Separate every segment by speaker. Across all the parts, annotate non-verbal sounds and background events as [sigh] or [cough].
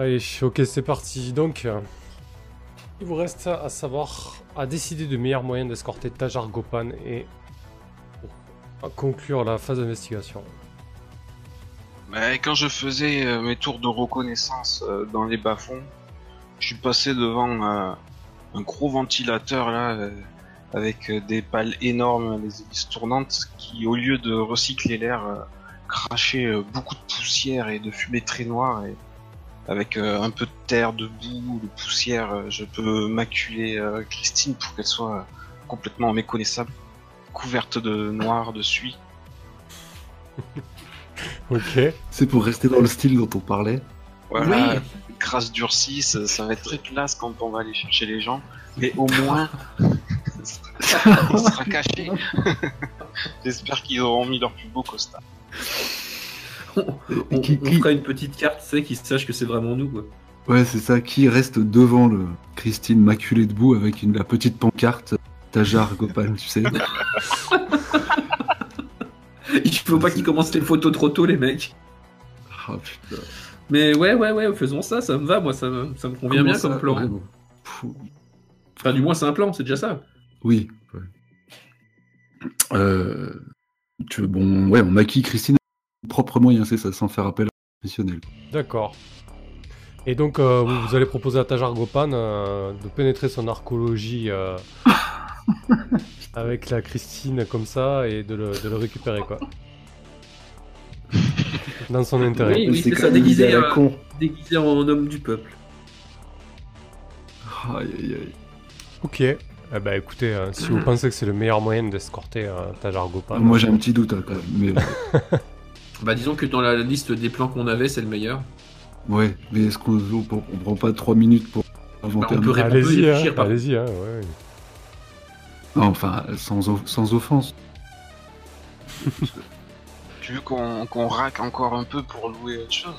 Speaker 1: Allez, ok, c'est parti. Donc, il vous reste à savoir, à décider de meilleurs moyens d'escorter Tajar Gopan et conclure la phase d'investigation.
Speaker 2: Bah, quand je faisais euh, mes tours de reconnaissance euh, dans les bas-fonds, je suis passé devant euh, un gros ventilateur là, avec des pales énormes, des hélices tournantes, qui au lieu de recycler l'air, crachaient euh, beaucoup de poussière et de fumée très noire. Avec euh, un peu de terre, de boue, de poussière, euh, je peux maculer euh, Christine pour qu'elle soit complètement méconnaissable, couverte de noir, de suie. [laughs]
Speaker 1: Ok.
Speaker 3: C'est pour rester dans le style dont on parlait.
Speaker 2: Voilà, crasse durcie, ça, ça va être très classe quand on va aller chercher les gens, mais au [laughs] moins, [laughs] on sera caché. J'espère qu'ils auront mis leur plus beau costard. [laughs]
Speaker 4: On, on-
Speaker 3: Qui-
Speaker 4: on
Speaker 3: qui-
Speaker 4: fera une petite carte, tu sais, qui sache que c'est vraiment nous, quoi.
Speaker 3: Ouais, c'est ça. Qui reste devant le Christine maculée debout avec une, la petite pancarte Tajar Gopal, tu sais. [laughs]
Speaker 4: Il faut pas qu'ils commencent les photos trop tôt, les mecs.
Speaker 3: Ah, putain.
Speaker 4: Mais ouais, ouais, ouais, faisons ça, ça me va, moi, ça me, ça me convient
Speaker 3: Comment
Speaker 4: bien
Speaker 3: ça
Speaker 4: comme plan. Enfin, du moins, c'est un plan, c'est déjà ça.
Speaker 3: Oui. ouais. Euh, tu veux, bon, ouais, on maquille Christine propre moyen, c'est ça, sans faire appel à un professionnel.
Speaker 1: D'accord. Et donc, euh, vous, vous allez proposer à Tajar Gopan euh, de pénétrer son archéologie euh, [laughs] avec la Christine comme ça et de le, de le récupérer, quoi. Dans son intérêt.
Speaker 4: Oui, oui, c'est ça, déguisé, euh,
Speaker 3: con.
Speaker 4: déguisé en homme du peuple.
Speaker 3: Aïe, aïe, aïe.
Speaker 1: Ok. Eh ben, écoutez, euh, si vous [clears throat] pensez que c'est le meilleur moyen d'escorter euh, Tajar Gopan...
Speaker 3: Moi, j'ai un petit doute hein, quand même. Mais [laughs]
Speaker 4: Bah, disons que dans la liste des plans qu'on avait, c'est le meilleur.
Speaker 3: ouais, mais est-ce qu'on on, prend pas trois minutes pour inventer
Speaker 4: Bah, on
Speaker 3: un
Speaker 4: peut ré-
Speaker 1: Allez-y, hein, allez-y, hein, ouais.
Speaker 3: Non, Enfin, sans, sans offense. [laughs]
Speaker 2: Tu veux qu'on qu'on raque encore un peu pour louer autre chose?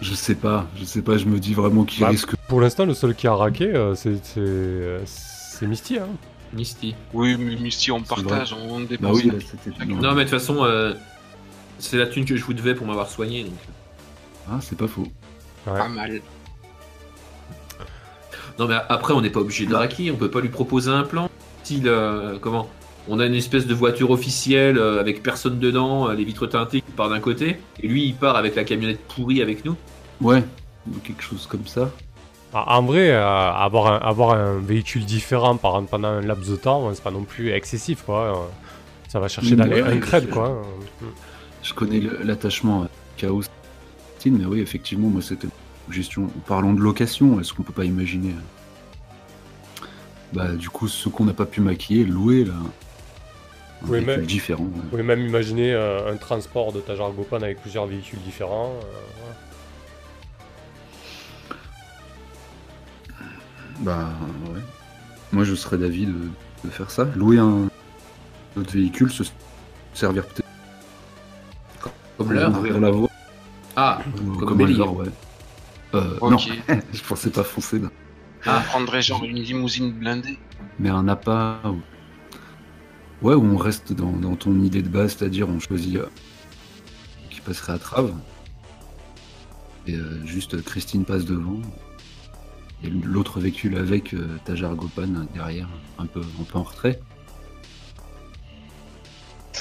Speaker 3: Je sais pas, je sais pas, je me dis vraiment qu'il
Speaker 1: Bah,
Speaker 3: risque.
Speaker 1: Pour l'instant, le seul qui a raqué, euh, c'est- c'est euh, c'est Misty. Hein.
Speaker 4: Misty.
Speaker 2: Oui, mais Misty, on partage, on
Speaker 3: Bah
Speaker 2: dépense.
Speaker 3: oui, là, c'était.
Speaker 4: Non, mais de toute façon, euh, c'est la thune que je vous devais pour m'avoir soigné. Donc.
Speaker 3: Ah, c'est pas faux.
Speaker 2: Pas mal.
Speaker 4: Non, mais après, on n'est pas obligé de raquer, on peut pas lui proposer un plan. Style, euh, comment On a une espèce de voiture officielle euh, avec personne dedans, euh, les vitres teintées qui part d'un côté, et lui il part avec la camionnette pourrie avec nous.
Speaker 3: Ouais, ou quelque chose comme ça.
Speaker 1: Ah, En vrai, euh, avoir, un, avoir un véhicule différent pendant un laps de temps, c'est pas non plus excessif. Quoi. Ça va chercher d'aller
Speaker 3: ouais,
Speaker 1: un Quoi.
Speaker 3: Je connais l'attachement à Chaos, mais oui, effectivement, moi, c'était une gestion. Parlons de location, est-ce qu'on peut pas imaginer euh, Bah, du coup, ce qu'on n'a pas pu maquiller, louer, là. Un
Speaker 1: Oui,
Speaker 3: véhicule
Speaker 1: mais-
Speaker 3: différent. ouais.
Speaker 1: Vous pouvez même imaginer euh, un transport de Tajar Gopan avec plusieurs véhicules différents. euh, voilà.
Speaker 3: Bah, ouais. Moi, je serais d'avis de, de faire ça. Louer un autre véhicule, se servir peut-être
Speaker 4: Comme l'heure.
Speaker 3: ouvrir la voie.
Speaker 4: Ah,
Speaker 3: ou
Speaker 4: Comme
Speaker 3: comme ouais. Euh. Non, [laughs] je pensais pas foncer. non.
Speaker 2: On prendrait genre une limousine blindée.
Speaker 3: Mais un appât. Ou... Ouais, où on reste dans, dans ton idée de base, c'est-à-dire on choisit euh, qui passerait à trave. Et euh, juste euh, Christine passe devant. Et l'autre véhicule avec euh, Tajar Gopan derrière, un peu, un peu en retrait.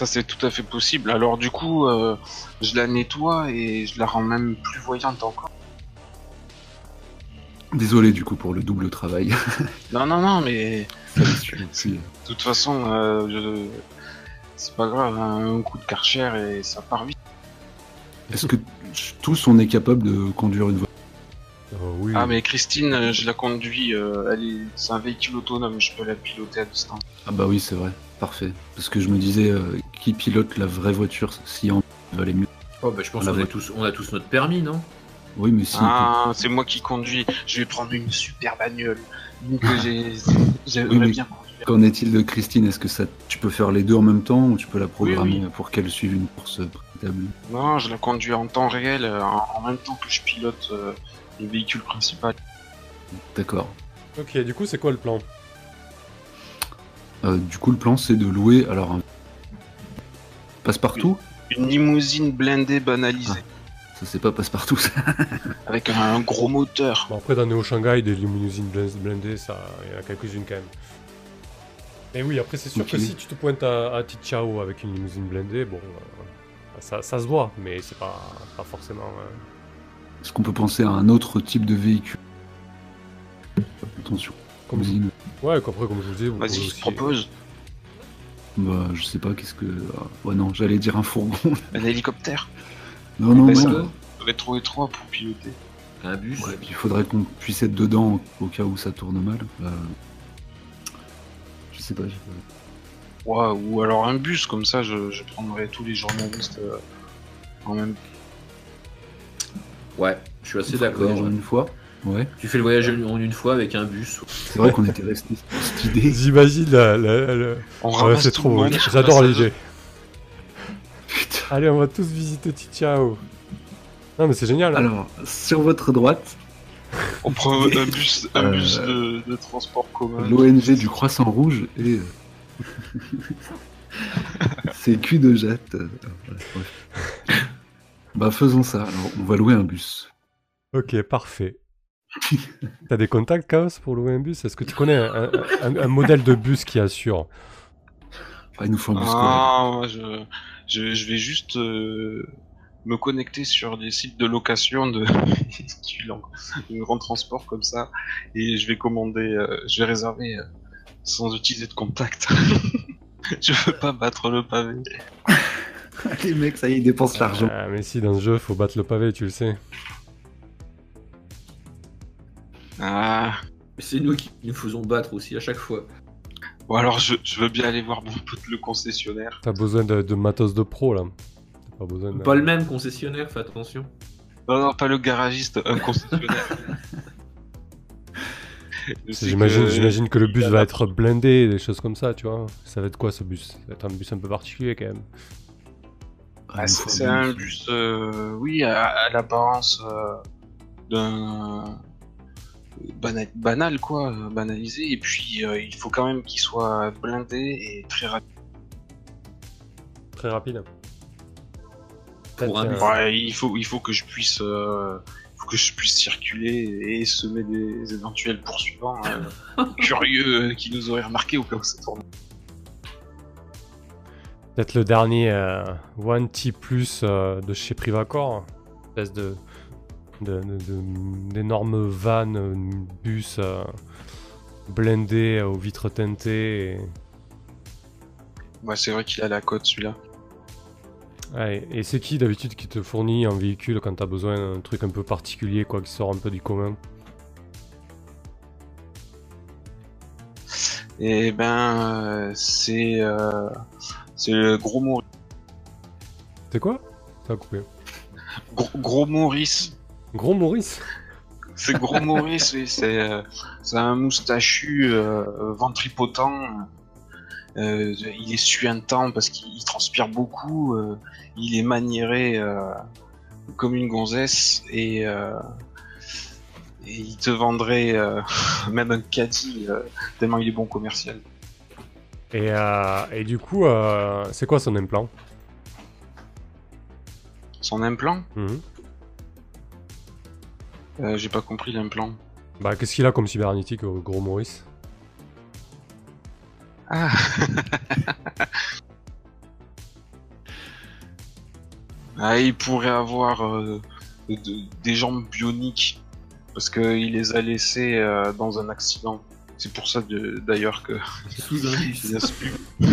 Speaker 2: Ça, c'est tout à fait possible. Alors, du coup, euh, je la nettoie et je la rends même plus voyante encore.
Speaker 3: Désolé du coup pour le double travail. [laughs]
Speaker 2: Non, non, non, mais de toute façon, euh, je- c'est pas grave, hein, un coup de karcher et ça part vite.
Speaker 3: Est-ce que tous on est capable de conduire une voiture?
Speaker 1: Euh, oui.
Speaker 2: Ah, mais Christine, je la conduis, euh, elle est... c'est un véhicule autonome, je peux la piloter à distance.
Speaker 3: Ah bah oui c'est vrai, parfait. Parce que je me disais euh, qui pilote la vraie voiture si on valait mieux?
Speaker 4: Oh, bah, je pense
Speaker 3: On
Speaker 4: qu'on a tous, on a tous notre permis, non?
Speaker 3: Oui mais si.
Speaker 2: Ah, c'est moi qui conduis, je vais prendre une super bagnole. Une que j'ai... [laughs] J'aimerais
Speaker 3: Oui, mais-
Speaker 2: bien conduire.
Speaker 3: Qu'en est-il de Christine? Est-ce que ça, tu peux faire les deux en même temps ou tu peux la programmer
Speaker 2: oui.
Speaker 3: pour qu'elle suive une course préétablie
Speaker 2: Non, je la conduis en temps réel, euh, en, en même temps que je pilote euh, le véhicule principal.
Speaker 3: D'accord.
Speaker 1: Ok, du coup, c'est quoi le plan?
Speaker 3: Euh, du coup, le plan, c'est de louer alors un passe-partout.
Speaker 2: Une limousine blindée banalisée.
Speaker 3: Ça, c'est pas passe-partout, ça. [laughs]
Speaker 2: Avec un gros moteur.
Speaker 1: Bon, après, dans Neo Shanghai, des limousines blin- blindées, ça, il y en a quelques-unes quand même. Mais oui, après, c'est sûr que si tu te pointes à, à Tichao avec une limousine blindée, bon, euh, ça, ça se voit, mais c'est pas, pas forcément. euh,
Speaker 3: Est-ce qu'on peut penser à un autre type de véhicule? Attention.
Speaker 1: Comme
Speaker 3: Limousine.
Speaker 1: Ouais, après, comme je vous disais, vous
Speaker 2: Vas-y, je
Speaker 1: aussi-
Speaker 2: te propose.
Speaker 3: Bah, je sais pas, qu'est-ce que. ah, ouais, non, j'allais dire un fourgon. [laughs]
Speaker 2: Un hélicoptère.
Speaker 3: non, non,
Speaker 2: Mais
Speaker 3: non.
Speaker 2: ça- On va trouver trois pour piloter.
Speaker 4: Un bus.
Speaker 3: ouais, puis il faudrait qu'on puisse être dedans au cas où ça tourne mal. Bah, je sais pas.
Speaker 2: Ouais, ou alors un bus, comme ça je, je prendrai tous les journalistes euh, en même
Speaker 4: Ouais, je suis assez d'accord.
Speaker 3: une fois. Ouais.
Speaker 4: Tu fais le voyage en une fois avec un bus.
Speaker 3: C'est vrai qu'on était resté sur cette idée. [laughs]
Speaker 1: J'imagine la. la- la- Ouais, c'est trop. J'adore l'idée.
Speaker 3: Putain.
Speaker 1: Allez, on va tous visiter Tichao. Non, mais c'est génial. hein.
Speaker 3: Alors, sur votre droite,
Speaker 2: On prend un [laughs] bus, un
Speaker 3: Euh,
Speaker 2: bus de, de transport commun.
Speaker 3: l'ONG du Croissant Rouge et. euh, [laughs] C'est cul de jatte. euh. Bah, faisons ça. Alors, on va louer un bus.
Speaker 1: Ok, parfait. [laughs] T'as des contacts, Chaos, pour louer un bus? Est-ce que tu connais un, un- un modèle de bus qui assure?
Speaker 3: Ah, il nous faut un bus.
Speaker 2: Ah, moi, je, je, je vais juste euh, me connecter sur les sites de location de [laughs] de grand transport comme ça et je vais commander, euh, je vais réserver euh, sans utiliser de contact. [laughs] je veux pas battre le pavé.
Speaker 3: Les mecs, ça y est, ils dépensent l'argent.
Speaker 1: Ah, mais si, dans ce jeu, faut battre le pavé, tu le sais.
Speaker 2: Ah,
Speaker 4: C'est nous qui nous faisons battre aussi à chaque fois.
Speaker 2: bon alors je, je veux bien aller voir mon pote le concessionnaire.
Speaker 1: T'as besoin de, de matos de pro, là. T'as pas besoin de...
Speaker 4: Pas le même concessionnaire, fais attention.
Speaker 2: Non, non, pas le garagiste, un concessionnaire. [laughs] Je sais
Speaker 1: J'imagine,
Speaker 2: que-
Speaker 1: j'imagine que le bus va être blindé, des choses comme ça, tu vois. Ça va être quoi ce bus? Ça va être un bus un peu particulier quand même.
Speaker 3: Ah,
Speaker 2: Ah, c'est un bus, euh, oui, à, à l'apparence euh, d'un banal, banal quoi, banalisé. Et puis euh, il faut quand même qu'il soit blindé et très rapide.
Speaker 1: Très rapide.
Speaker 4: Pour un
Speaker 1: euh,
Speaker 2: Ouais, il faut, il faut que je puisse, euh, faut que je puisse circuler et semer des éventuels poursuivants euh, [laughs] curieux euh, qui nous auraient remarqué au cas où ça tourne.
Speaker 1: Peut-être le dernier euh, One T Plus euh, de chez Privacor. Espèce de- d'énormes vannes, euh, bus euh, blindés euh, aux vitres teintées. et-
Speaker 2: Ouais, c'est vrai qu'il a la cote celui-là.
Speaker 1: Ouais, et c'est qui d'habitude qui te fournit un véhicule quand t'as besoin d'un truc un peu particulier, quoi, qui sort un peu du commun?
Speaker 2: Et ben, euh, c'est, euh, c'est le gros Maurice.
Speaker 1: C'est quoi? Ça a coupé.
Speaker 2: Gros, gros Maurice.
Speaker 1: Gros Maurice
Speaker 2: C'est gros Maurice, oui, c'est, euh, un moustachu euh, ventripotent. Euh, il est suintant parce qu'il il transpire beaucoup. il est maniéré comme une gonzesse et, et il te vendrait [laughs] même un caddie tellement il est bon commercial.
Speaker 1: et, et du coup, c'est quoi son implant?
Speaker 2: Son implant?
Speaker 1: Mhm.
Speaker 2: Euh, J'ai pas compris l'implant.
Speaker 1: Bah, qu'est-ce qu'il a comme cybernétique, au gros Maurice
Speaker 2: Ah [laughs] Ah, il pourrait avoir euh, de- des jambes bioniques parce qu'il les a laissées euh, dans un accident. C'est pour ça d'ailleurs que [laughs] il. [laughs]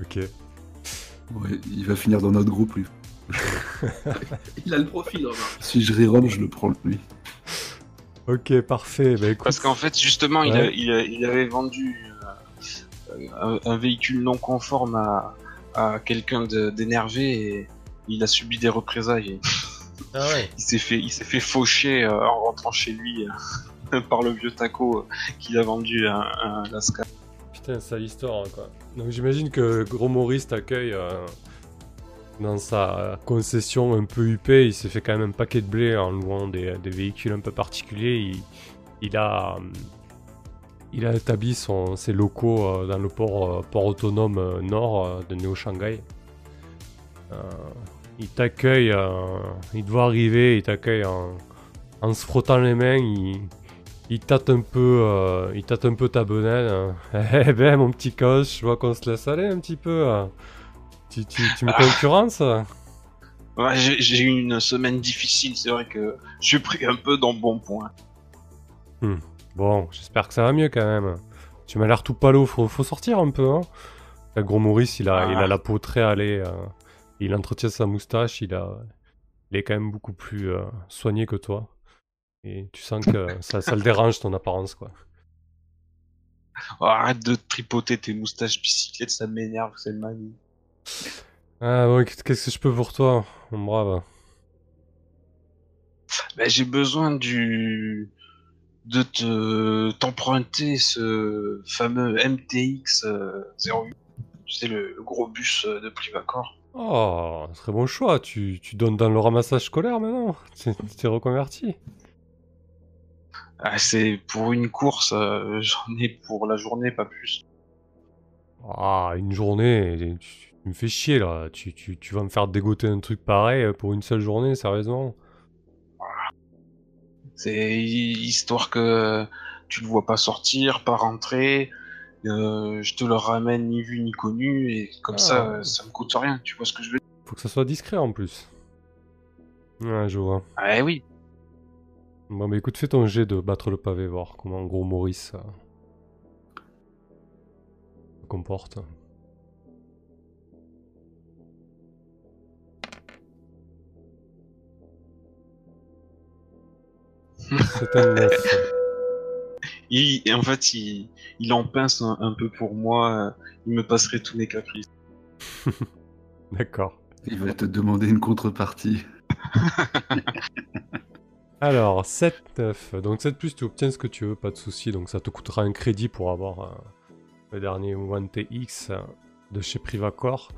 Speaker 1: Ok.
Speaker 3: Ouais, il va finir dans notre groupe, lui. [laughs]
Speaker 4: Il a le profil, remarque.
Speaker 3: Si je reroll, je le prends, lui.
Speaker 1: Ok, parfait. Bah, écoute,
Speaker 2: Parce qu'en fait, justement, il,
Speaker 1: Ouais.
Speaker 2: a- il, a- il avait vendu euh, un, un véhicule non conforme à, à quelqu'un d'énervé et il a subi des représailles.
Speaker 1: Ah ouais.
Speaker 2: Il s'est fait, il s'est fait faucher euh, en rentrant chez lui euh, [laughs] par le vieux taco euh, qu'il a vendu à, à Alaska.
Speaker 1: Putain, sale histoire, quoi. Donc j'imagine que Gros Maurice t'accueille euh, dans sa concession un peu huppée. Il s'est fait quand même un paquet de blé en louant des, des véhicules un peu particuliers. Il, a, euh, il a établi ses locaux euh, dans le port, euh, port autonome euh, nord euh, de Neo Shanghai. Euh, il t'accueille, euh, il te voit arriver, il t'accueille en, se frottant les mains, il, tâte un peu, euh, il tâte un peu ta bedaine. [laughs] Eh ben mon petit coach, je vois qu'on se laisse aller un petit peu. Tu, tu, tu me concurrences
Speaker 2: Ouais, j'ai eu une semaine difficile, c'est vrai que je suis pris un peu dans le bon point.
Speaker 1: Bon, j'espère que ça va mieux quand même. Tu m'as l'air tout palo, faut, faut sortir un peu. Hein. Le gros Maurice, il a, il a
Speaker 2: Ah.
Speaker 1: la peau très allée. euh, il entretient sa moustache, il, a, il est quand même beaucoup plus euh, soigné que toi. Et tu sens que [laughs] ça, ça le dérange ton apparence, quoi.
Speaker 2: Oh, arrête de tripoter tes moustaches bicyclettes, ça m'énerve, c'est manie.
Speaker 1: Ah bon, qu'est-ce que je peux pour toi, mon brave?
Speaker 2: Ben, j'ai besoin du de te t'emprunter ce fameux MTX euh, 08. Tu sais le, le gros bus euh, de Privacor.
Speaker 1: Oh, très bon choix. Tu, tu donnes dans le ramassage scolaire maintenant. [laughs] Tu tu t'es reconverti.
Speaker 2: Ah, c'est pour une course, euh, [laughs] j'en ai pour la journée, pas plus.
Speaker 1: Ah, une journée, tu, tu me fais chier là. Tu, tu, tu vas me faire dégoter un truc pareil euh, pour une seule journée, sérieusement
Speaker 2: C'est hi- histoire que tu le vois pas sortir, pas rentrer. euh, je te le ramène ni vu ni connu et comme
Speaker 1: Ah.
Speaker 2: ça, euh, ça me coûte rien. Tu vois ce que je veux dire
Speaker 1: Faut que ça soit discret en plus. Ouais, je vois.
Speaker 2: Ah oui.
Speaker 1: Bon, bah écoute, fais ton jet de battre le pavé, voir comment gros Maurice euh, se comporte. [laughs] C'est un 9.
Speaker 2: Il, et en fait, il, il en pince un, un peu pour moi. euh, Il me passerait tous mes caprices. [laughs]
Speaker 1: D'accord.
Speaker 3: Il va te demander une contrepartie. [laughs]
Speaker 1: Alors, 7, 9. Donc 7 plus, tu obtiens ce que tu veux, pas de souci. Donc ça te coûtera un crédit pour avoir euh, le dernier One TX de chez Privacor.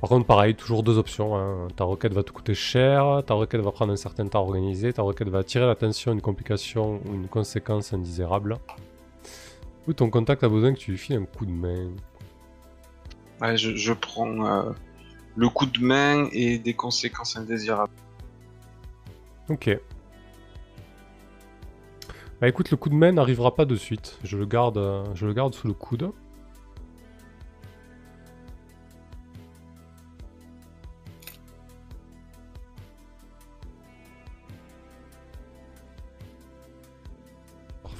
Speaker 1: Par contre, pareil, toujours deux options. hein. Ta requête va te coûter cher, ta requête va prendre un certain temps à organiser, ta requête va attirer l'attention, une complication ou une conséquence indésirable. Ou ton contact a besoin que tu lui files un coup de main.
Speaker 2: Ouais, je, je prends euh, le coup de main et des conséquences indésirables.
Speaker 1: Ok. Bah écoute, le coup de main n'arrivera pas de suite. Je le garde, euh, je le garde sous le coude.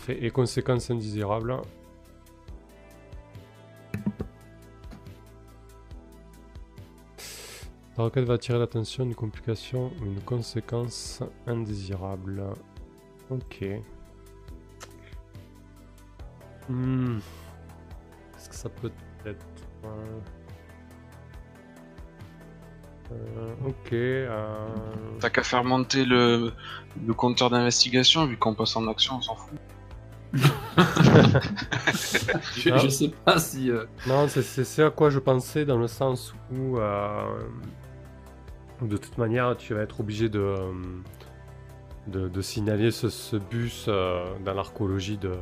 Speaker 1: Et conséquences indésirables. Ta requête va attirer l'attention, une complication ou une conséquence indésirable. Ok. Hmm. Est-ce que ça peut être... euh, euh, ok. euh,
Speaker 2: T'as qu'à faire monter le compteur d'investigation, vu qu'on passe en action, on s'en fout. [laughs]
Speaker 4: Je, je sais pas si. euh,
Speaker 1: Non, c'est- à quoi je pensais dans le sens où, euh, de toute manière, tu vas être obligé de, euh, signaler ce, bus dans l'archéologie de,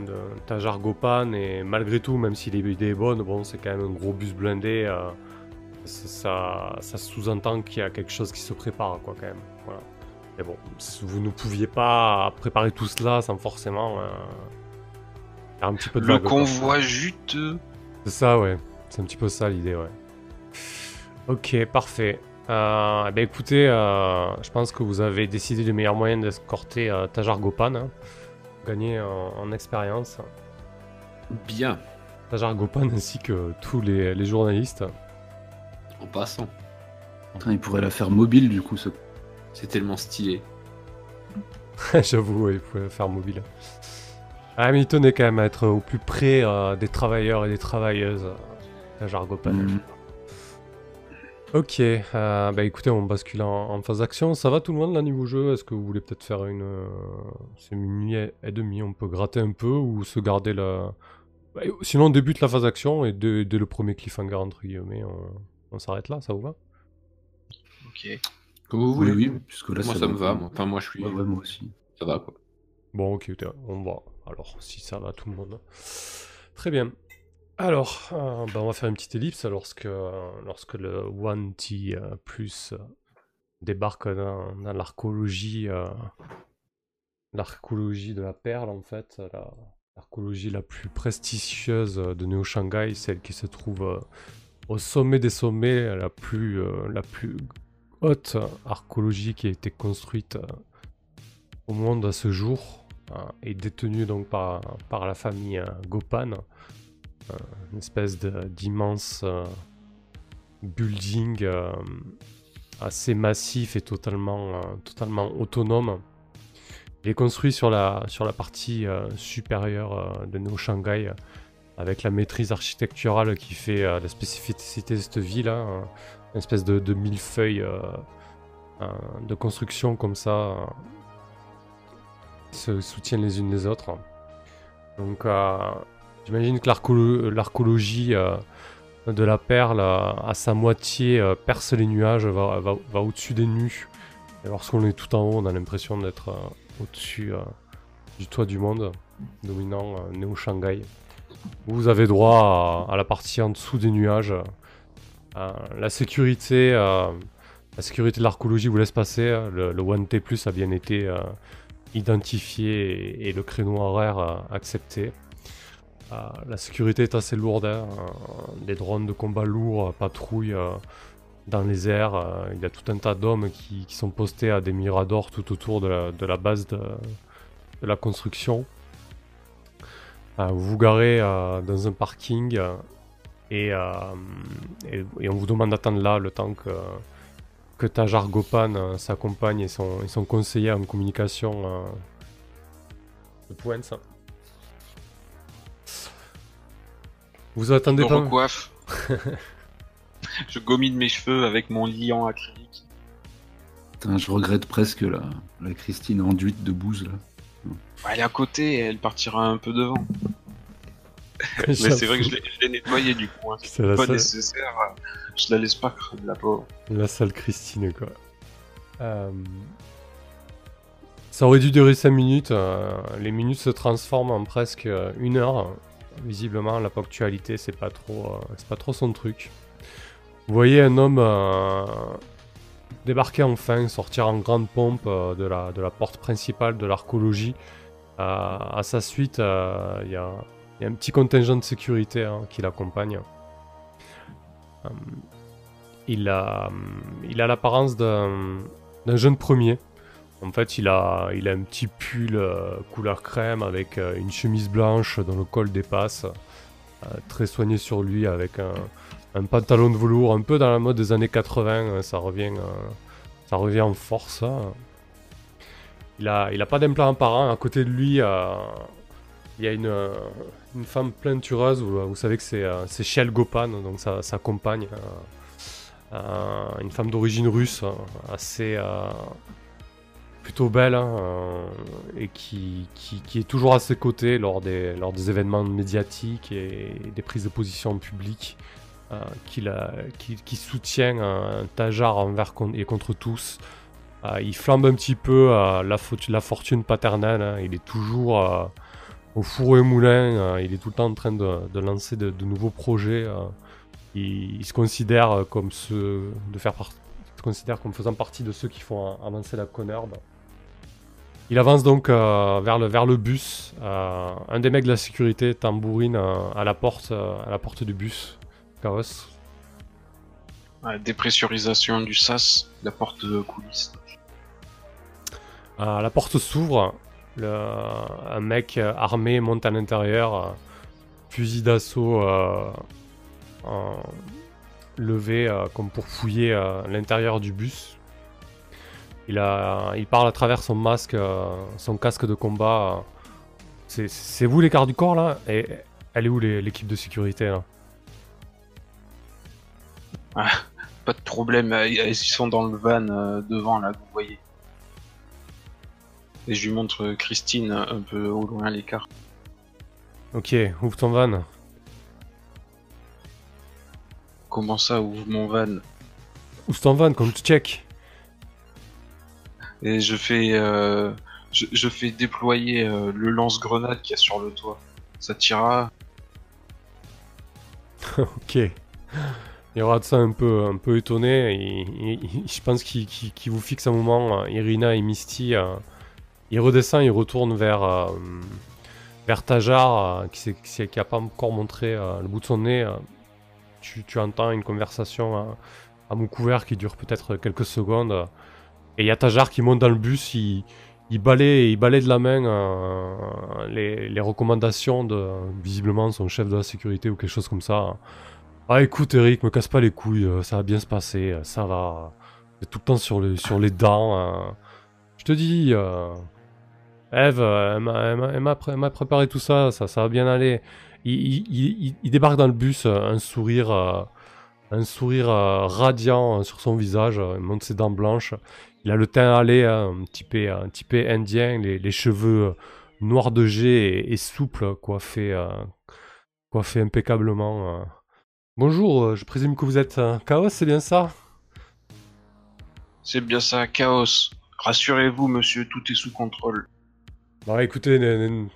Speaker 1: de Tajar Gopan. Et malgré tout, même si l'idée est bonne, bon, c'est quand même un gros bus blindé. ça, ça sous-entend qu'il y a quelque chose qui se prépare, quoi, quand même. Voilà. Mais bon, si vous ne pouviez pas préparer tout cela sans forcément euh, faire un petit peu de
Speaker 2: Le
Speaker 1: vague, quoi.
Speaker 2: convoi juteux.
Speaker 1: C'est ça, ouais. C'est un petit peu ça l'idée, ouais. Ok, parfait. Euh, eh ben écoutez, euh, je pense que vous avez décidé du meilleur moyen d'escorter euh, Tajar Gopan. hein. Gagner en, en expérience.
Speaker 4: Bien,
Speaker 1: Tajar Gopan ainsi que tous les, les journalistes.
Speaker 4: en passant.
Speaker 3: Putain, il pourrait la faire mobile du coup. Ce...
Speaker 4: C'est tellement stylé. [laughs]
Speaker 1: J'avoue, il pouvait faire mobile. Ah, mais il tenait quand même à être au plus près euh, des travailleurs et des travailleuses. euh, Tajar Gopan.
Speaker 3: Mhm.
Speaker 1: Ok, euh, bah écoutez, on bascule en, en phase d'action. Ça va tout le monde là niveau jeu? Est-ce que vous voulez peut-être faire une. euh, c'est minuit et demi, on peut gratter un peu ou se garder la. Bah, sinon, on débute la phase d'action et dès, dès le premier cliffhanger, entre guillemets, on, on s'arrête là, ça vous va?
Speaker 2: Ok.
Speaker 4: Comme vous voulez.
Speaker 3: oui, puisque là
Speaker 4: moi, ça me va. Moi. Enfin, moi, je suis.
Speaker 3: Ouais, ouais, moi aussi.
Speaker 4: Ça va, quoi.
Speaker 1: Bon, ok, on va. Alors, si ça va tout le monde. Très bien. Alors, euh, bah, on va faire une petite ellipse lorsque, lorsque le One T euh, plus euh, débarque dans, dans l'archéologie, euh, l'archéologie de la perle en fait, la- l'archéologie la plus prestigieuse de Neo Shanghai, celle qui se trouve euh, au sommet des sommets, la plus, euh, la plus haute archéologie qui a été construite euh, au monde à ce jour, euh, et détenue donc par, par la famille euh, Gopan une espèce d'immense building assez massif et totalement, totalement autonome. Il est construit sur la, sur la partie supérieure de Neo Shanghai euh, avec la maîtrise architecturale qui fait la spécificité de cette ville, hein, une espèce de, de millefeuille euh, euh, de construction comme ça euh, se soutiennent les unes les autres. Donc J'imagine que euh, de la perle, à sa moitié, perce les nuages, va, va- va au-dessus des nues. Et lorsqu'on est tout en haut, on a l'impression d'être au-dessus du toit du monde, dominant euh, Néo Shanghai. Vous avez droit à la partie en dessous des nuages. Euh, la sécurité, euh, la sécurité de l'archéologie vous laisse passer. hein. Le, le One T Plus a bien été euh, identifié et, le créneau horaire accepté. La sécurité est assez lourde. hein. Des drones de combat lourds patrouillent dans les airs. Il y a tout un tas d'hommes qui, sont postés à des miradors tout autour de la, base de, la construction. Vous vous garez dans un parking et, euh, et, et on vous demande d'attendre là le temps que, que Tajar Gopan euh, s'accompagne et son, et son conseiller en communication euh, de pointe. Vous attendez
Speaker 2: Je me
Speaker 1: pas
Speaker 2: recoiffe. [laughs] je gomine mes cheveux avec mon liant acrylique.
Speaker 3: Putain, je regrette presque la, la Christine enduite de bouse là.
Speaker 2: Elle est à côté, elle partira un peu devant. [laughs] Mais c'est vrai que je l'ai- je l'ai nettoyé du coup. hein.
Speaker 1: C'est
Speaker 2: pas
Speaker 1: seule-
Speaker 2: nécessaire. euh, Je la laisse pas crever, la pauvre.
Speaker 1: la sale Christine, quoi. Euh, Ça aurait dû durer 5 minutes. euh, Les minutes se transforment en presque une heure. Visiblement, la ponctualité, c'est pas trop, euh, c'est pas trop son truc. Vous voyez un homme débarquer enfin, sortir en grande pompe de, la, de la porte principale de l'archéologie. Euh, à sa suite, il y, a, il y a un petit contingent de sécurité hein, qui l'accompagne. Euh, il a, il a l'apparence d'un jeune premier. En fait, il a, il a un petit pull euh, couleur crème avec euh, une chemise blanche dont le col dépasse, euh, très soigné sur lui avec un, un pantalon de velours un peu dans la mode des années 80. euh, ça revient, ça revient en force. hein. Il a, il a pas d'implant apparent. À côté de lui, il y a une, une femme peintureuse. Vous, vous savez que c'est euh, Gopan, donc sa, sa compagne. euh, euh, une femme d'origine russe, euh, assez plutôt belle, hein, et qui, qui, est toujours à ses côtés lors des, lors des événements médiatiques et des prises de position publiques, qui, qui, qui soutient un Tajar envers et contre tous. Il flambe un petit peu la, la fortune paternelle, hein, il est toujours au four et au moulin, euh, il est tout le temps en train de, de lancer de, de nouveaux projets. euh, il, il se considère euh, comme ceux de faire partie considère comme faisant partie de ceux qui font avancer la Connerbe. Il avance donc euh, vers, le, vers le bus. euh, un des mecs de la sécurité tambourine euh, à, la porte, à la porte du bus. Chaos.
Speaker 2: Dépressurisation du sas, la porte de coulisses.
Speaker 1: La porte s'ouvre. Le- Un mec euh, armé monte à l'intérieur. euh, fusil d'assaut euh, levé comme pour fouiller l'intérieur du bus. Il, a, il parle à travers son masque, son casque de combat. C'est- vous les quarts du corps là? Et elle est où l'équipe de sécurité là?
Speaker 2: Pas de problème, ils sont dans le van devant là, vous voyez. Et je lui montre euh, Christine euh, un peu au loin à l'écart.
Speaker 1: Ok, ouvre ton van.
Speaker 2: Comment ça, ouvre mon van?
Speaker 1: Ouvre ton van comme tu check.
Speaker 2: Et je fais, euh, je, je fais déployer euh, le lance-grenade qu'il y a sur le toit. Ça tirera. [laughs]
Speaker 1: ok. Il regarde ça un peu, un peu étonné. et- et- je pense qu'il vous fixe un moment, euh, Irina et Misty. euh, il redescend, il retourne vers, euh, vers Tajar, euh, qui s'est- qui s'est- qui a pas encore montré euh, le bout de son nez. tu, entends une conversation à mot couvert qui dure peut-être quelques secondes. et il y a Tajar qui monte dans le bus, il, il balaye, il de la main les, recommandations de visiblement son chef de la sécurité ou quelque chose comme ça. Ah écoute Eric, me casse pas les couilles, ça va bien se passer, ça va. T'es tout le temps sur les, dents. Je te dis, Eve, euh, elle m'a- préparé tout ça, ça, va bien aller. Il, débarque dans le bus, euh, un sourire, euh, un sourire radiant sur son visage, il monte ses dents blanches. Il a le teint hâlé, hein, un typé, un typé indien, les, cheveux noirs de jet et, souples, coiffés, coiffés impeccablement. Bonjour, je présume que vous êtes Chaos, c'est bien ça?
Speaker 2: C'est bien ça, chaos. Rassurez-vous, monsieur, tout est sous contrôle.
Speaker 1: Bah écoutez, ne,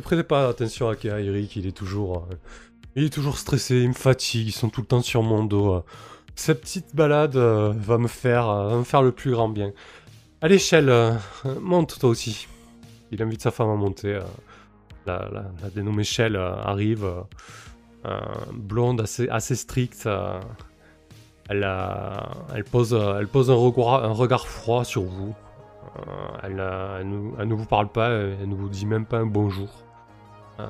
Speaker 1: prêtez pas attention à à Eric, il est toujours... euh, il est toujours stressé, il me fatigue, ils sont tout le temps sur mon dos. Cette petite balade euh, va me faire euh, va me faire le plus grand bien. Euh, euh, monte toi aussi. Il invite sa femme à monter. La, dénommée Shell arrive, blonde, assez, stricte. elle, pose, elle pose un regard froid sur vous. Euh, elle, elle ne, elle ne vous parle pas, euh, elle ne vous dit même pas un bonjour. Euh,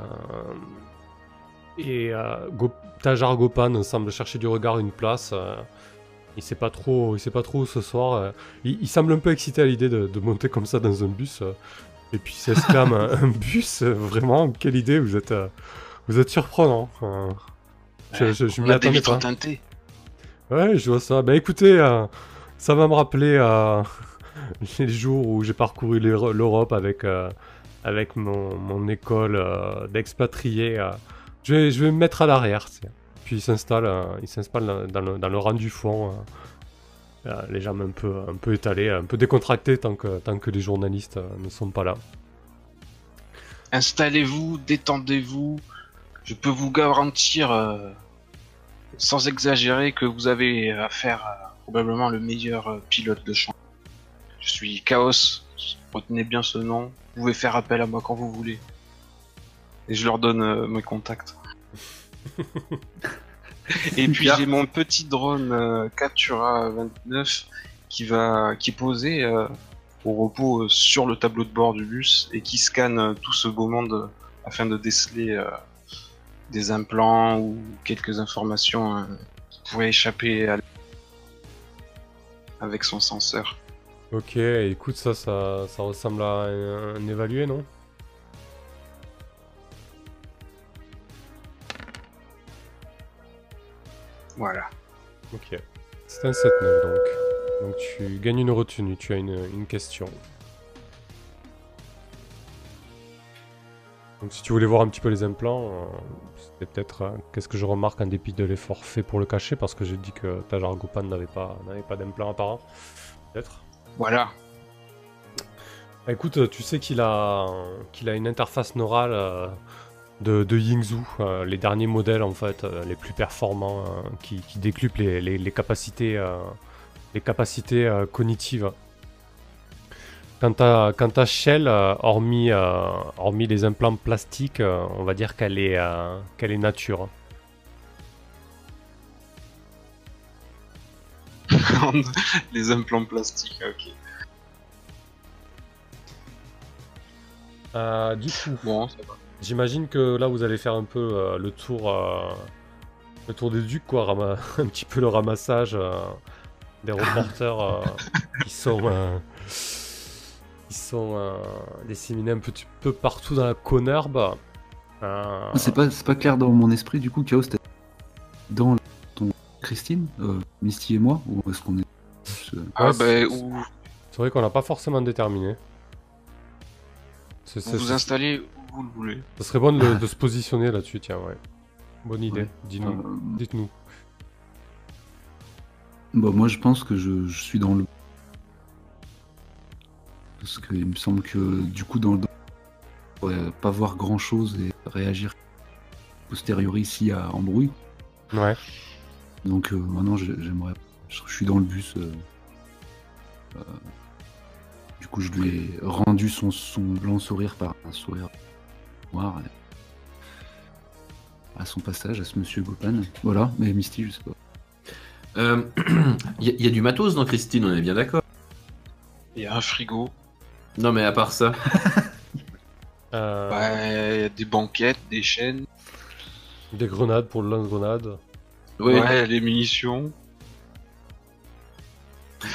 Speaker 1: et euh, Go- Tajar Gopan semble chercher du regard une place. euh, il sait pas trop, il sait pas trop où ce soir. euh, il, il semble un peu excité à l'idée de, de monter comme ça dans un bus. euh, et puis il s'exclame un, [laughs] un bus, euh, vraiment, quelle idée, vous êtes, euh, vous êtes surprenant. euh. je, je, je m'y attendais pas.
Speaker 2: teintées.
Speaker 1: Ouais, je vois ça. Bah écoutez, euh, ça va me rappeler euh, [laughs] les jours où j'ai parcouru l'Euro- l'Europe avec, euh, avec mon, école euh, d'expatrié. euh. Je, vais, je vais me mettre à l'arrière. Puis il s'installe dans, le, rang du fond. les jambes un peu, un peu étalées, un peu décontractées tant que, tant que les journalistes ne sont pas là.
Speaker 2: Installez-vous, détendez-vous. Je peux vous garantir, sans exagérer, que vous avez à probablement le meilleur pilote de champ. Je suis Chaos, retenez bien ce nom. Vous pouvez faire appel à moi quand vous voulez. Et je leur donne euh, mes contacts. [laughs] Et puis j'ai mon petit drone euh, Captura 29 qui va qui est posé euh, au repos sur le tableau de bord du bus et qui scanne tout ce beau monde afin de déceler des implants ou quelques informations qui pourraient échapper à avec son senseur.
Speaker 1: Ok, écoute, ça, ça, ça ressemble à un, un évalué, non?
Speaker 2: Voilà.
Speaker 1: Ok. C'est un 7-9 donc. Donc tu gagnes une retenue, tu as une, une question. Donc si tu voulais voir un petit peu les implants, euh, c'était peut-être euh, qu'est-ce que je remarque en dépit de l'effort fait pour le cacher parce que j'ai dit que Tajar Gopan n'avait pas, n'avait pas d'implant apparent. Peut-être.
Speaker 2: Voilà.
Speaker 1: Bah, écoute, tu sais qu'il a, qu'il a une interface neurale euh, de, de Yingzhou, euh, les derniers modèles en fait, euh, les plus performants, euh, qui, qui les, capacités, euh, les capacités euh, cognitives. Quant à, quant Shell, euh, hormis, euh, les implants plastiques, euh, on va dire qu'elle est, euh, qu'elle est nature. [laughs]
Speaker 2: Les implants plastiques, ok.
Speaker 1: Euh, du coup,
Speaker 2: Bon.
Speaker 1: J'imagine que là vous allez faire un peu euh, le tour euh, le tour des ducs quoi, [laughs] un petit peu le ramassage euh, des reporters euh, [laughs] qui sont euh, qui sont euh, disséminés un petit peu partout dans la connerbe. Euh,
Speaker 3: C'est pas, c'est pas clair dans mon esprit, du coup, Chaos, dans Christine, euh, Misty et moi, ou est-ce qu'on est. euh,
Speaker 2: Ah
Speaker 1: Ouais,
Speaker 2: bah,
Speaker 1: c'est-
Speaker 2: ou
Speaker 1: c'est vrai qu'on n'a pas forcément déterminé. C'est-
Speaker 2: vous
Speaker 1: c'est-
Speaker 2: vous
Speaker 1: c'est-
Speaker 2: installez où vous le voulez.
Speaker 1: Ça serait bon de, [laughs] de se positionner là-dessus, tiens, ouais. Bonne idée,
Speaker 3: Ouais.
Speaker 1: dis-nous,
Speaker 3: euh,
Speaker 1: dites-nous.
Speaker 3: Bah, moi, je pense que je, je suis dans le. Parce qu'il me semble que, du coup, dans le. On pourrait pas voir grand chose et réagir. posteriori s'il y a embrouille.
Speaker 1: Ouais.
Speaker 3: Donc euh, maintenant, j'ai- j'aimerais. Je je suis dans le bus. euh, euh, du coup, je lui ai rendu son, son blanc sourire par un sourire noir. et- à son passage, à ce monsieur Gopan. Voilà, mais Misty, je sais pas.
Speaker 4: Euh, Il [clears throat] y, a- il y a du matos dans Christine, on est bien d'accord.
Speaker 2: Il y a un frigo,
Speaker 4: Non, mais à part ça. [laughs]
Speaker 1: Euh,
Speaker 2: il y a des banquettes, des chaînes,
Speaker 1: Des grenades pour le lance-grenade.
Speaker 4: Ouais.
Speaker 2: ouais, les munitions.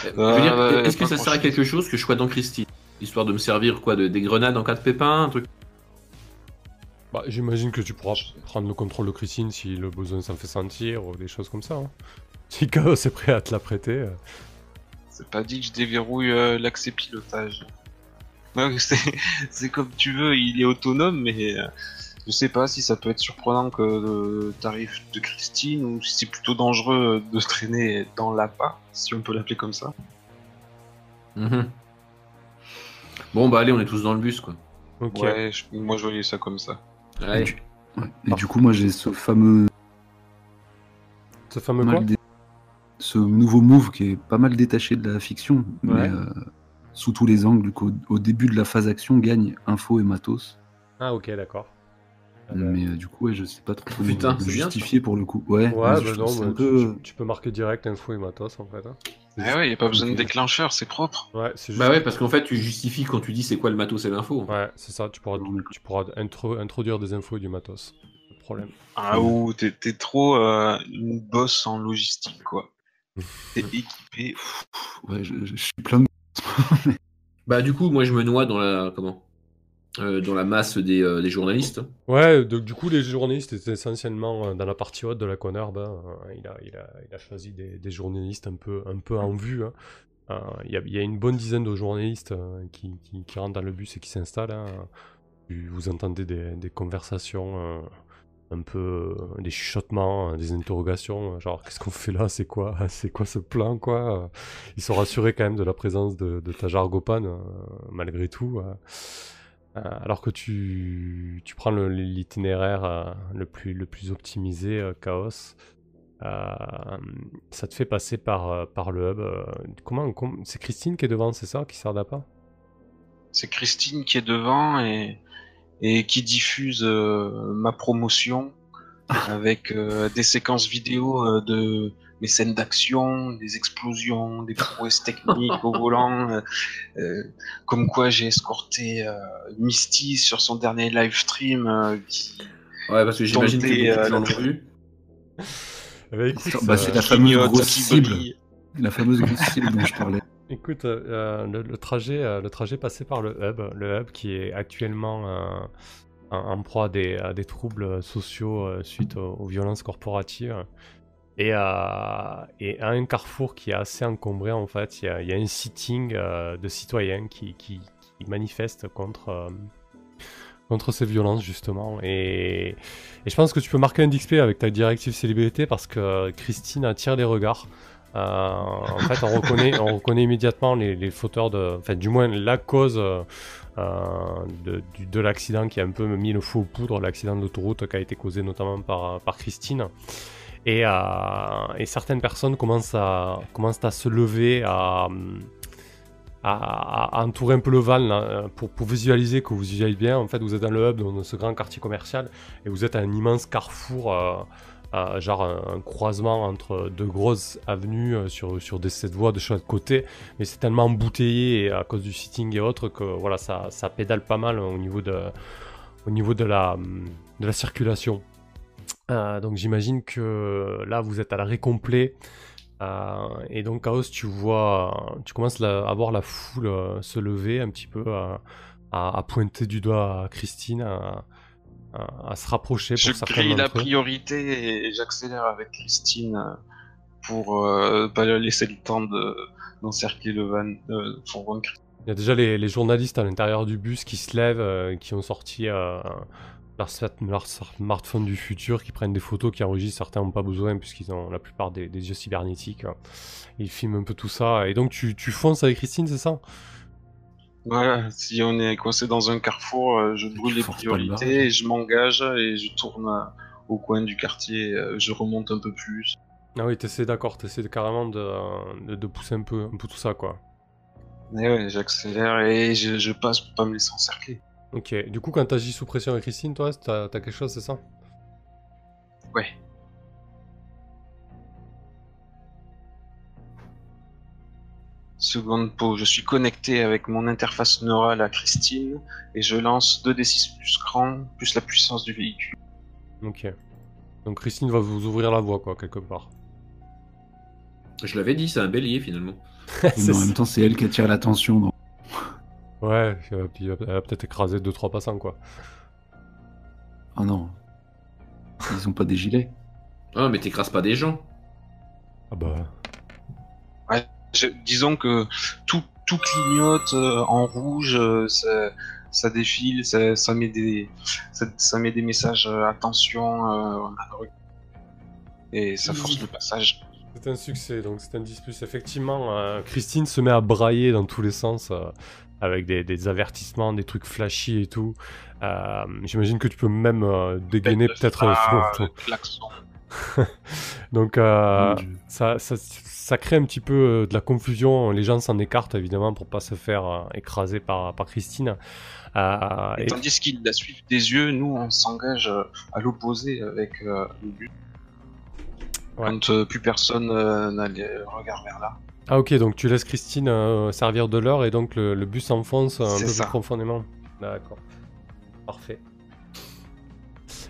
Speaker 4: Euh,
Speaker 2: Euh,
Speaker 4: Est-ce que ça sert à quelque chose que je sois dans Christine Histoire de me servir quoi de, Des grenades en cas de pépin un truc?
Speaker 1: Bah, j'imagine que tu pourras prendre le contrôle de Christine si le besoin s'en fait sentir ou des choses comme ça. hein. Si Chaos est prêt à te la prêter. euh.
Speaker 2: C'est pas dit que je déverrouille euh, l'accès pilotage. [laughs] C'est c'est comme tu veux, il est autonome, mais euh, je sais pas si ça peut être surprenant que le tarif de Christine ou si c'est plutôt dangereux de [laughs] traîner dans l'appât, si on peut l'appeler comme ça.
Speaker 4: Mhm. Bon, bah allez, on est tous dans le bus quoi.
Speaker 1: Ok.
Speaker 2: Ouais, je- moi je voyais ça comme ça.
Speaker 4: Allez.
Speaker 3: du- Ouais. Et du coup, moi, j'ai ce fameux.
Speaker 1: Ce fameux quoi
Speaker 3: dé- Ce nouveau move qui est pas mal détaché de la fiction,
Speaker 1: Ouais.
Speaker 3: mais euh, sous tous les angles. Du coup, au, au début de la phase action, gagne info et matos.
Speaker 1: Ah, ok, d'accord. Bah,
Speaker 3: Mais euh, du coup, ouais, je sais pas trop comment
Speaker 4: Putain, bien,
Speaker 3: justifier pour le coup. Ouais,
Speaker 1: Ouais,
Speaker 3: mais
Speaker 1: bah non, bah, tu,
Speaker 3: peu.
Speaker 1: tu- tu peux marquer direct info et matos en fait. hein.
Speaker 2: Ah ouais, y a pas besoin de déclencheur, c'est propre.
Speaker 1: Ouais, c'est juste.
Speaker 4: Bah ouais, parce qu'en fait, tu justifies quand tu dis c'est quoi le matos et l'info.
Speaker 1: Ouais, c'est ça, tu pourras, tu pourras intro- introduire des infos et du matos. Pas de problème.
Speaker 2: Ah ou t'es t'es trop euh, une bosse en logistique quoi. [laughs] T'es équipé.
Speaker 3: Ouais, je, je- je suis plein de. [laughs]
Speaker 4: Bah du coup, moi je me noie dans la comment? Euh, Dans la masse des, euh, journalistes.
Speaker 1: Ouais, donc du coup, les journalistes étaient essentiellement euh, dans la partie haute de la Connerbe. hein. Il, a, choisi des, journalistes un peu, un peu en vue. hein. Il y, a, une bonne dizaine de journalistes qui, rentrent dans le bus et qui s'installent. hein. Vous entendez des, conversations, un peu des chuchotements, des interrogations, genre qu'est-ce qu'on fait là, c'est quoi, [laughs] c'est quoi ce plan, quoi? Ils sont rassurés quand même de la présence de, de malgré tout. Euh, alors que tu, tu prends le- l'itinéraire euh, le, plus, le plus optimisé, euh, Chaos, euh, ça te fait passer par, par le hub. euh, comment, com- c'est Christine qui est devant, c'est ça, qui sert d'appât?
Speaker 2: C'est Christine qui est devant et, et qui diffuse euh, ma promotion [laughs] avec euh, des séquences vidéo euh, de mes scènes d'action, des explosions, des prouesses techniques au volant, [laughs] euh, euh, comme quoi j'ai escorté euh, Misty sur son dernier live stream euh, qui
Speaker 4: Ouais, parce que j'imagine que
Speaker 2: euh,
Speaker 4: gens vu.
Speaker 1: Eh ben,
Speaker 3: Bah, c'est la fameuse grosse cible. La fameuse grosse cible dont je parlais. [laughs]
Speaker 1: Écoute, euh, le, le trajet, euh, le trajet passé par le hub, le hub qui est actuellement euh, en, en proie à des, à des troubles sociaux euh, suite aux, aux violences corporatives, et à, et à un carrefour qui est assez encombré en fait. Il y a, un sitting euh, de citoyens qui, manifestent contre, euh, contre ces violences justement. Et, je pense que tu peux marquer un XP avec ta directive célébrité parce que Christine attire les regards. Euh, en fait, on reconnaît, on reconnaît immédiatement les, fauteurs enfin, du moins la cause euh, euh, de, l'accident qui a un peu mis le feu aux poudres, l'accident d'autoroute qui a été causé notamment par Christine. Et, euh, et certaines personnes commencent à, se lever, à, entourer un peu le van là, pour, visualiser que vous y allez bien. En fait, vous êtes dans le hub, dans ce grand quartier commercial, et vous êtes à un immense carrefour. euh, euh, genre un, croisement entre deux grosses avenues sur, sur des sept voies de chaque côté, mais c'est tellement embouteillé à cause du sitting et autres que voilà, ça, pédale pas mal au niveau de la circulation. Euh, donc j'imagine que là vous êtes à l'arrêt complet. Euh, et donc Chaos, tu vois, tu commences la- à voir la foule euh, se lever un petit peu, euh, à, à pointer du doigt à Christine, à, se rapprocher pour
Speaker 2: Je grille la priorité et j'accélère avec Christine euh, pour euh, pas laisser le temps de d'encercler le van, euh, fourgon de Christine.
Speaker 1: Il y a déjà les, les journalistes à l'intérieur du bus qui se lèvent, euh, qui ont sorti euh, leur, leur smartphone du futur, qui prennent des photos, qui enregistrent. Certains n'ont pas besoin puisqu'ils ont la plupart des, des yeux cybernétiques. hein. Ils filment un peu tout ça. Et donc tu, tu fonces avec Christine, c'est ça?
Speaker 2: Voilà, si on est coincé dans un carrefour, euh, je brûle les priorités et je m'engage et je tourne euh, au coin du quartier, euh, je remonte un peu plus.
Speaker 1: Ah oui, t'essaies d'accord, t'essaies carrément de, de, de pousser un peu, un peu tout ça, quoi.
Speaker 2: Et ouais, j'accélère et je, je passe pour pas me laisser encercler.
Speaker 1: Ok, du coup, quand t'agis sous pression avec Christine, toi, t'as t'as quelque chose, c'est ça?
Speaker 2: Ouais. Seconde pause, je suis connecté avec mon interface neurale à Christine et je lance 2d6 plus grand plus la puissance du véhicule.
Speaker 1: Ok. Donc Christine va vous ouvrir la voie, quoi, quelque part.
Speaker 4: Je l'avais dit, c'est un bélier finalement. [laughs]
Speaker 3: Mais en
Speaker 1: ça.
Speaker 3: même temps, c'est elle qui attire l'attention.
Speaker 1: Ouais, euh, puis elle va peut-être écraser 2-3 passants, quoi.
Speaker 3: Oh non. Ils ont pas des gilets.
Speaker 4: Ah, mais t'écrases pas des gens.
Speaker 1: Ah bah...
Speaker 2: Je- disons que tout, tout clignote euh, en rouge, euh, ça, ça défile, ça, ça met des, ça, ça met des messages euh, attention, euh, et ça force le passage.
Speaker 1: C'est un succès, donc c'est un 10 plus. Effectivement, euh, Christine se met à brailler dans tous les sens, euh, avec des, des avertissements, des trucs flashy et tout. Euh, J'imagine que tu peux même euh, dégainer peut-être... euh, [laughs] donc euh, ça, ça, ça crée un petit peu euh, de la confusion. Les gens s'en écartent évidemment pour pas se faire euh, écraser par, par Christine. Euh,
Speaker 2: Et
Speaker 1: et-
Speaker 2: tandis qu'ils la suivent des yeux, nous on s'engage euh, à l'opposé avec euh, le but.
Speaker 1: Ouais.
Speaker 2: Quand euh, plus personne euh, n'a le regard vers là.
Speaker 1: Ah ok, donc tu laisses Christine euh, servir de l'heure et donc le, le bus s'enfonce un peu
Speaker 2: ça.
Speaker 1: plus profondément. D'accord. Parfait.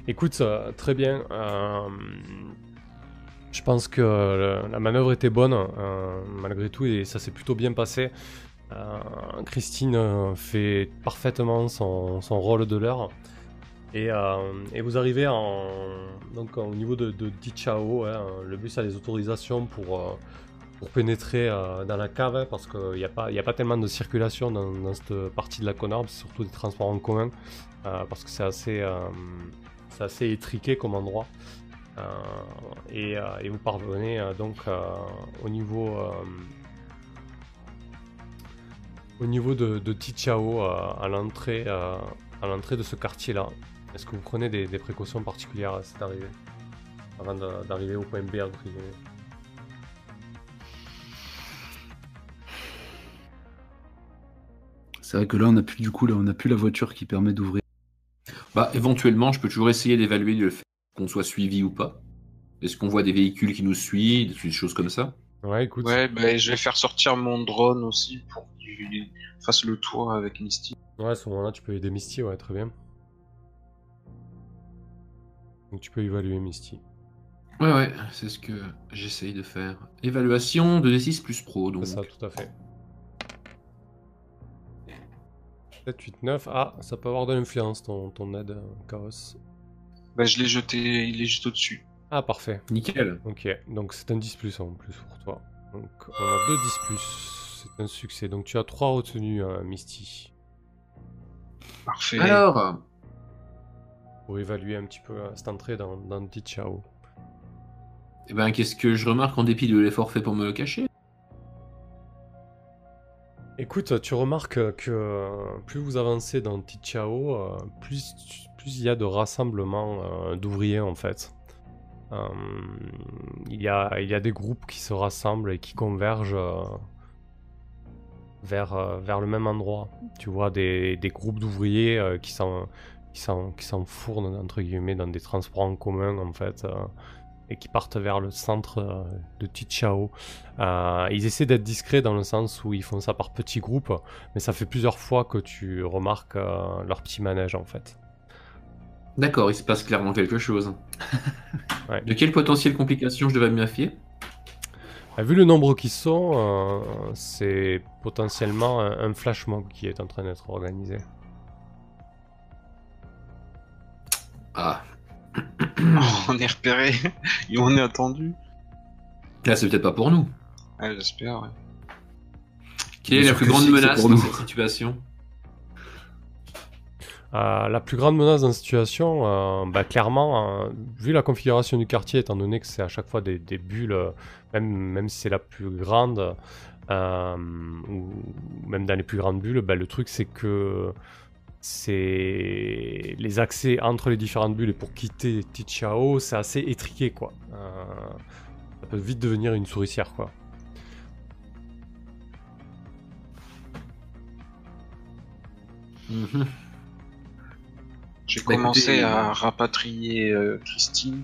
Speaker 1: Écoute, euh, très bien. euh, je pense que la manœuvre était bonne malgré tout et ça s'est plutôt bien passé. Christine fait parfaitement son, son rôle de l'heure. Et, euh, et vous arrivez en, donc, au niveau de, de Dichao. hein, le bus a les autorisations pour, euh, pour pénétrer euh, dans la cave hein, parce qu'il n'y a, pas- tellement de circulation dans, cette partie de la Conarbe, surtout des transports en commun euh, parce que c'est assez, euh, c'est assez étriqué comme endroit. Et, vous parvenez donc au niveau, au niveau de, Tichao à l'entrée à l'entrée de ce quartier-là. Est-ce que vous prenez des, précautions particulières à cette arrivée avant d'arriver au point B entre
Speaker 3: C'est vrai que là, on a plus du coup, là, on a plus la voiture qui permet d'ouvrir.
Speaker 4: Bah, éventuellement, je peux toujours essayer d'évaluer le fait qu'on soit suivi ou pas. Est-ce qu'on voit des véhicules qui nous suivent, des choses comme ça?
Speaker 1: Ouais, écoute.
Speaker 2: Ouais, bah, je vais faire sortir mon drone aussi pour qu'il fasse le tour avec Misty.
Speaker 1: Ouais, à ce moment-là, tu peux aider Misty, ouais, très bien. Donc tu peux évaluer Misty.
Speaker 4: Ouais, ouais, c'est ce que j'essaye de faire. Évaluation de D6 plus pro, donc.
Speaker 1: C'est ça, tout à fait. 7, 8, 9. Ah, ça peut avoir de l'influence, ton, ton aide, Chaos.
Speaker 2: Bah, je l'ai jeté, il est juste au-dessus.
Speaker 1: Ah, parfait.
Speaker 4: Nickel.
Speaker 1: Ok, donc c'est un 10 plus en plus pour toi. Donc on a deux 10 plus. C'est un succès. Donc tu as trois retenues, euh, Misty,
Speaker 2: Parfait.
Speaker 4: Alors,
Speaker 1: pour évaluer un petit peu euh, cette entrée dans, dans Dichao.
Speaker 4: eh ben, qu'est-ce que je remarque en dépit de l'effort fait pour me le cacher?
Speaker 1: Écoute, tu remarques que plus vous avancez dans Tichao, euh, plus il y a de rassemblements euh, d'ouvriers en fait. Euh, il, y a, des groupes qui se rassemblent et qui convergent vers, le même endroit. Tu vois des, des groupes d'ouvriers qui s'en qui s'en- qui s'enfournent entre guillemets dans des transports en commun en fait et qui partent vers le centre euh, de Tichao. Euh, ils essaient d'être discrets dans le sens où ils font ça par petits groupes, mais ça fait plusieurs fois que tu remarques euh, leur petit manège en fait.
Speaker 4: D'accord, il se passe clairement quelque chose. [laughs]
Speaker 1: Ouais.
Speaker 4: De quelle potentielle complication je devrais me méfier
Speaker 1: Euh, vu le nombre qu'ils sont, euh, c'est potentiellement un, un flash mob qui est en train d'être organisé.
Speaker 4: Ah, [coughs]
Speaker 2: on est repéré et on est attendu.
Speaker 4: là, c'est peut-être pas pour nous.
Speaker 2: J'espère. ouais.
Speaker 4: Quelle est la plus grande menace
Speaker 3: pour
Speaker 4: dans
Speaker 3: nous.
Speaker 4: cette situation?
Speaker 1: Euh, la plus grande menace dans cette situation, euh, bah, clairement, euh, vu la configuration du quartier, étant donné que c'est à chaque fois des, des bulles, même, même si c'est la plus grande, euh, ou même dans les plus grandes bulles, bah, le truc c'est que c'est les accès entre les différentes bulles et pour quitter Tichao, c'est assez étriqué quoi. Euh, ça peut vite devenir une souricière quoi.
Speaker 4: Mhm.
Speaker 2: J'ai
Speaker 4: Bah,
Speaker 2: commencé
Speaker 4: écoutez,
Speaker 2: à rapatrier euh, Christine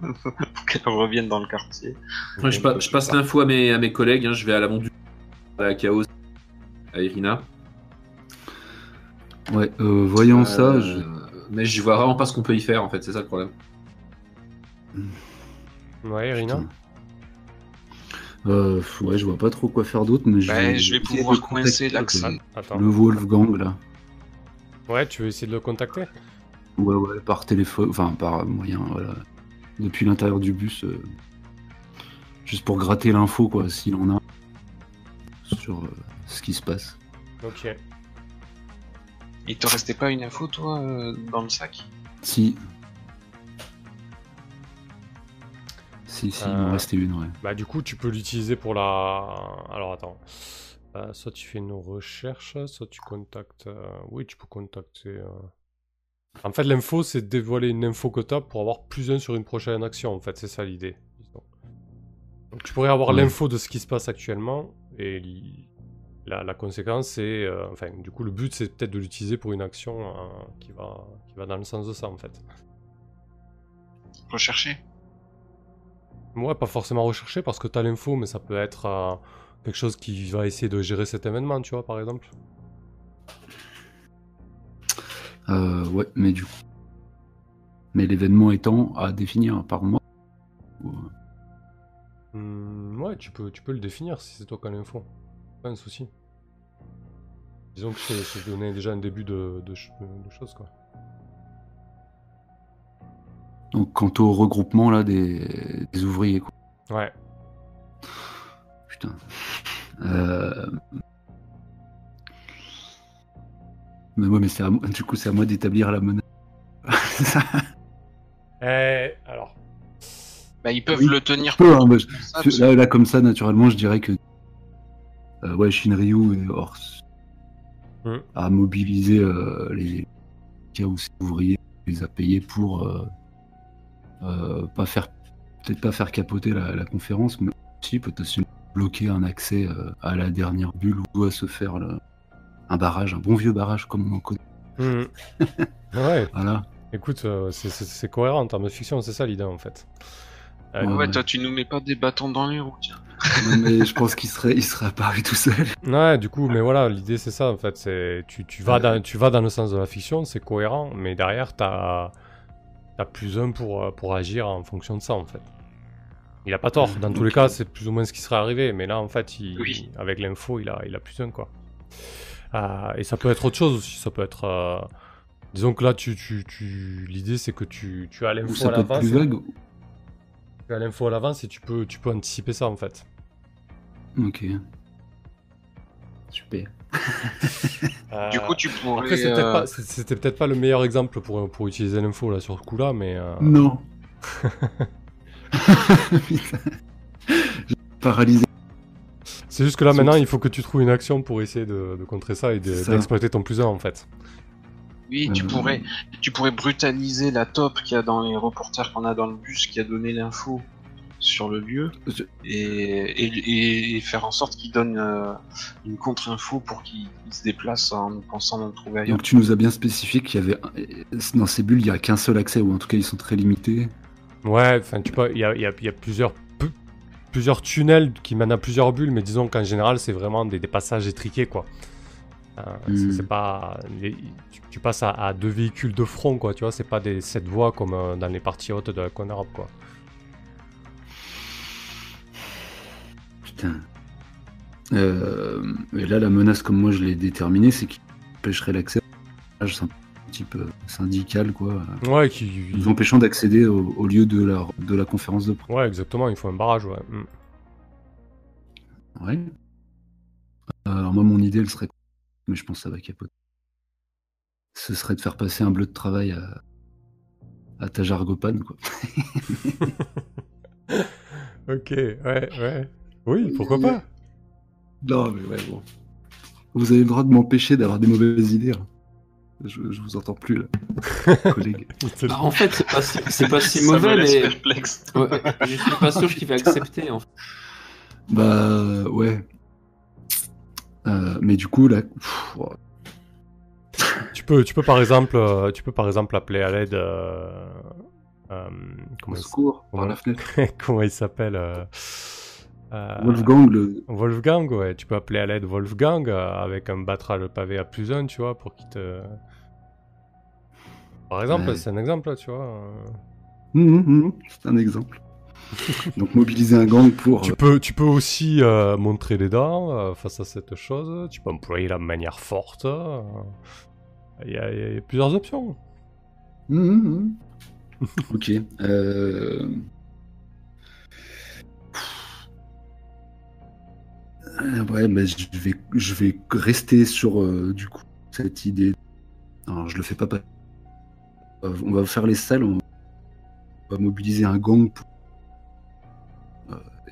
Speaker 2: [laughs] pour qu'elle revienne dans le quartier.
Speaker 4: Ouais, je, pa- je passe l'info à mes, à mes collègues, hein, je vais à l'avant du à la Chaos, à Irina.
Speaker 3: Ouais, euh, voyant
Speaker 4: Euh,
Speaker 3: ça, je...
Speaker 4: Mais je vois vraiment pas ce qu'on peut y faire en fait, c'est ça le problème.
Speaker 1: Ouais, Irina.
Speaker 3: Putain. Euh, ouais, je vois pas trop quoi faire d'autre, mais je,
Speaker 2: je vais pouvoir coincer l'accès.
Speaker 3: euh. Le Wolfgang là.
Speaker 1: Ouais, tu veux essayer de le contacter?
Speaker 3: Ouais, ouais, par téléphone, enfin par moyen, voilà. Depuis l'intérieur du bus, euh, juste pour gratter l'info, quoi, s'il en a, sur euh, ce qui se passe.
Speaker 1: Ok.
Speaker 2: Il te restait pas une info, toi, euh, dans le sac?
Speaker 3: Si. Si, si, il
Speaker 1: Euh,
Speaker 3: m'en restait une, ouais.
Speaker 1: Bah du coup tu peux l'utiliser pour la... Alors attends. Euh, soit tu fais une recherche, soit tu contactes... euh, Oui tu peux contacter... euh. En fait l'info c'est dévoiler une info que t'as pour avoir plus un sur une prochaine action en fait, c'est ça l'idée. Donc tu pourrais avoir
Speaker 3: Ouais.
Speaker 1: l'info de ce qui se passe actuellement et la, la conséquence c'est... euh, Enfin du coup le but c'est peut-être de l'utiliser pour une action euh, qui, va, qui va dans le sens de ça en fait.
Speaker 2: Rechercher?
Speaker 1: Ouais, pas forcément recherché parce que t'as l'info, mais ça peut être euh, quelque chose qui va essayer de gérer cet événement, tu vois, par exemple.
Speaker 3: Euh, ouais, mais du coup. Mais l'événement étant à définir par mois. ou-
Speaker 1: Hmm, ouais, tu peux, tu peux le définir si c'est toi qui as l'info. Pas un souci. Disons que c'est c'est donner déjà un début de, de, ch- de choses, quoi.
Speaker 3: Donc, quant au regroupement là des, des ouvriers, quoi.
Speaker 1: Ouais.
Speaker 3: Putain. Euh... Mais ouais, mais c'est à moi- du coup, c'est à moi d'établir la menace. [laughs]
Speaker 1: Eh, alors.
Speaker 2: Bah, ils peuvent
Speaker 3: Oui,
Speaker 2: le tenir
Speaker 3: peu, hein, je- là, là, comme ça, naturellement, je dirais que euh, ouais, Shinryu et
Speaker 1: Hmm.
Speaker 3: a mobilisé euh, les cas où ouvriers, les a payés pour euh, euh, pas faire peut-être pas faire capoter la, la conférence, mais aussi potentiellement bloquer un accès euh, à la dernière bulle où doit se faire le- un barrage, un bon vieux barrage comme on en connaît.
Speaker 1: Hmm. [laughs] ouais,
Speaker 3: Voilà.
Speaker 1: écoute, euh, c'est cohérent en termes de fiction, c'est ça l'idée en fait. Euh,
Speaker 3: Ouais.
Speaker 2: Ouais, toi, tu nous mets pas des bâtons dans les roues, tiens.
Speaker 3: Non, mais je pense qu'il serait, il serait apparu tout seul.
Speaker 1: Ouais, du coup, mais voilà, l'idée c'est ça en fait. C'est tu, tu vas dans, tu vas dans le sens de la fiction, c'est cohérent, mais derrière t'as as plus un pour pour agir en fonction de ça en fait. Il a pas tort. Dans tous les cas, c'est plus ou moins ce qui serait arrivé, mais là en fait, il,
Speaker 2: Oui.
Speaker 1: avec l'info, il a il a plus un quoi. Euh, et ça peut être autre chose aussi. Ça peut être, euh, disons que là, tu, tu, tu... l'idée c'est que tu, tu as
Speaker 3: Ou
Speaker 1: l'info
Speaker 3: ça
Speaker 1: à
Speaker 3: peut être
Speaker 1: l'avance.
Speaker 3: plus vague.
Speaker 1: As l'info à l'avance et tu peux tu peux anticiper ça en fait.
Speaker 3: Ok. Super. [laughs]
Speaker 2: Du
Speaker 1: Euh,
Speaker 2: coup, tu pourrais.
Speaker 1: Après, c'était peut-être
Speaker 2: euh,
Speaker 1: pas, c'était peut-être pas le meilleur exemple pour, pour utiliser l'info là sur ce coup-là, mais euh,
Speaker 3: Non. Putain. [laughs] [laughs] J'ai paralysé.
Speaker 1: c'est juste que là maintenant il faut que tu trouves une action pour essayer de, de contrer ça et de-
Speaker 3: C'est ça.
Speaker 1: d'exploiter ton plus 1 en fait.
Speaker 2: Oui, tu
Speaker 3: Euh,
Speaker 2: pourrais, tu pourrais brutaliser la top qu'il y a dans les reporters qu'on a dans le bus qui a donné l'info sur le lieu et, et, et faire en sorte qu'il donne euh, une contre-info pour qu'il il se déplace en pensant le trouver ailleurs.
Speaker 3: Donc tu nous as bien spécifié qu'il y avait dans ces bulles il y a qu'un seul accès ou en tout cas ils sont très limités.
Speaker 1: Ouais, enfin tu peux, il y a, il y a- il y a plusieurs, plusieurs tunnels qui mènent à plusieurs bulles, mais disons qu'en général c'est vraiment des, des passages étriqués quoi. Euh, c'est-
Speaker 3: Hmm.
Speaker 1: C'est pas, les- tu, tu passes à, à deux véhicules de front quoi, tu vois, c'est pas des sept voies comme euh, dans les parties hautes de la Conor quoi.
Speaker 3: Putain. Euh, et là la menace comme moi je l'ai déterminée c'est qu'il empêcherait l'accès à un type euh, syndical quoi.
Speaker 1: Ouais, qui,
Speaker 3: Nous empêchant d'accéder au, au lieu de la, de la conférence de presse.
Speaker 1: ouais, exactement, il faut un barrage, ouais. Hmm.
Speaker 3: Ouais. Alors moi mon idée elle serait mais je pense que ça va capoter. Ce serait de faire passer un bleu de travail à, à Tajargopan quoi. [laughs]
Speaker 1: Ok, ouais, ouais. Oui, pourquoi pas?
Speaker 3: Non mais ouais bon. Vous avez le droit de m'empêcher d'avoir des mauvaises idées. hein. je, je vous entends plus là, [laughs] collègue.
Speaker 4: Bah, en fait, c'est pas, si- c'est pas si [laughs] mauvais,
Speaker 2: laisse
Speaker 4: mais
Speaker 2: perplexe.
Speaker 4: Ouais, je suis pas sûr qu'il va accepter. En fait.
Speaker 3: Bah ouais. Euh, mais du coup là, pff.
Speaker 1: Tu peux, tu peux par exemple, euh, tu peux par exemple appeler à l'aide. euh,
Speaker 3: au secours par
Speaker 1: Ouais.
Speaker 3: la fenêtre. [laughs]
Speaker 1: comment il s'appelle
Speaker 3: Wolfgang, le...
Speaker 1: Wolfgang, ouais. Tu peux appeler à l'aide Wolfgang avec un battrage pavé à plus un, tu vois, pour qu'il te. Par exemple,
Speaker 3: Ouais.
Speaker 1: c'est un exemple, tu vois.
Speaker 3: Mhm, mhm, c'est un exemple. [laughs] Donc mobiliser un gang pour.
Speaker 1: Tu
Speaker 3: euh,
Speaker 1: peux, tu peux aussi euh, montrer les dents euh, face à cette chose. Tu peux employer la manière forte. Il y, a- il y a plusieurs options.
Speaker 3: mhm, mhm. [laughs] ok. Euh... Euh, Ouais, mais je vais, je vais rester sur du coup cette idée. Alors je le fais pas. On va faire les salles. On va mobiliser un gang pour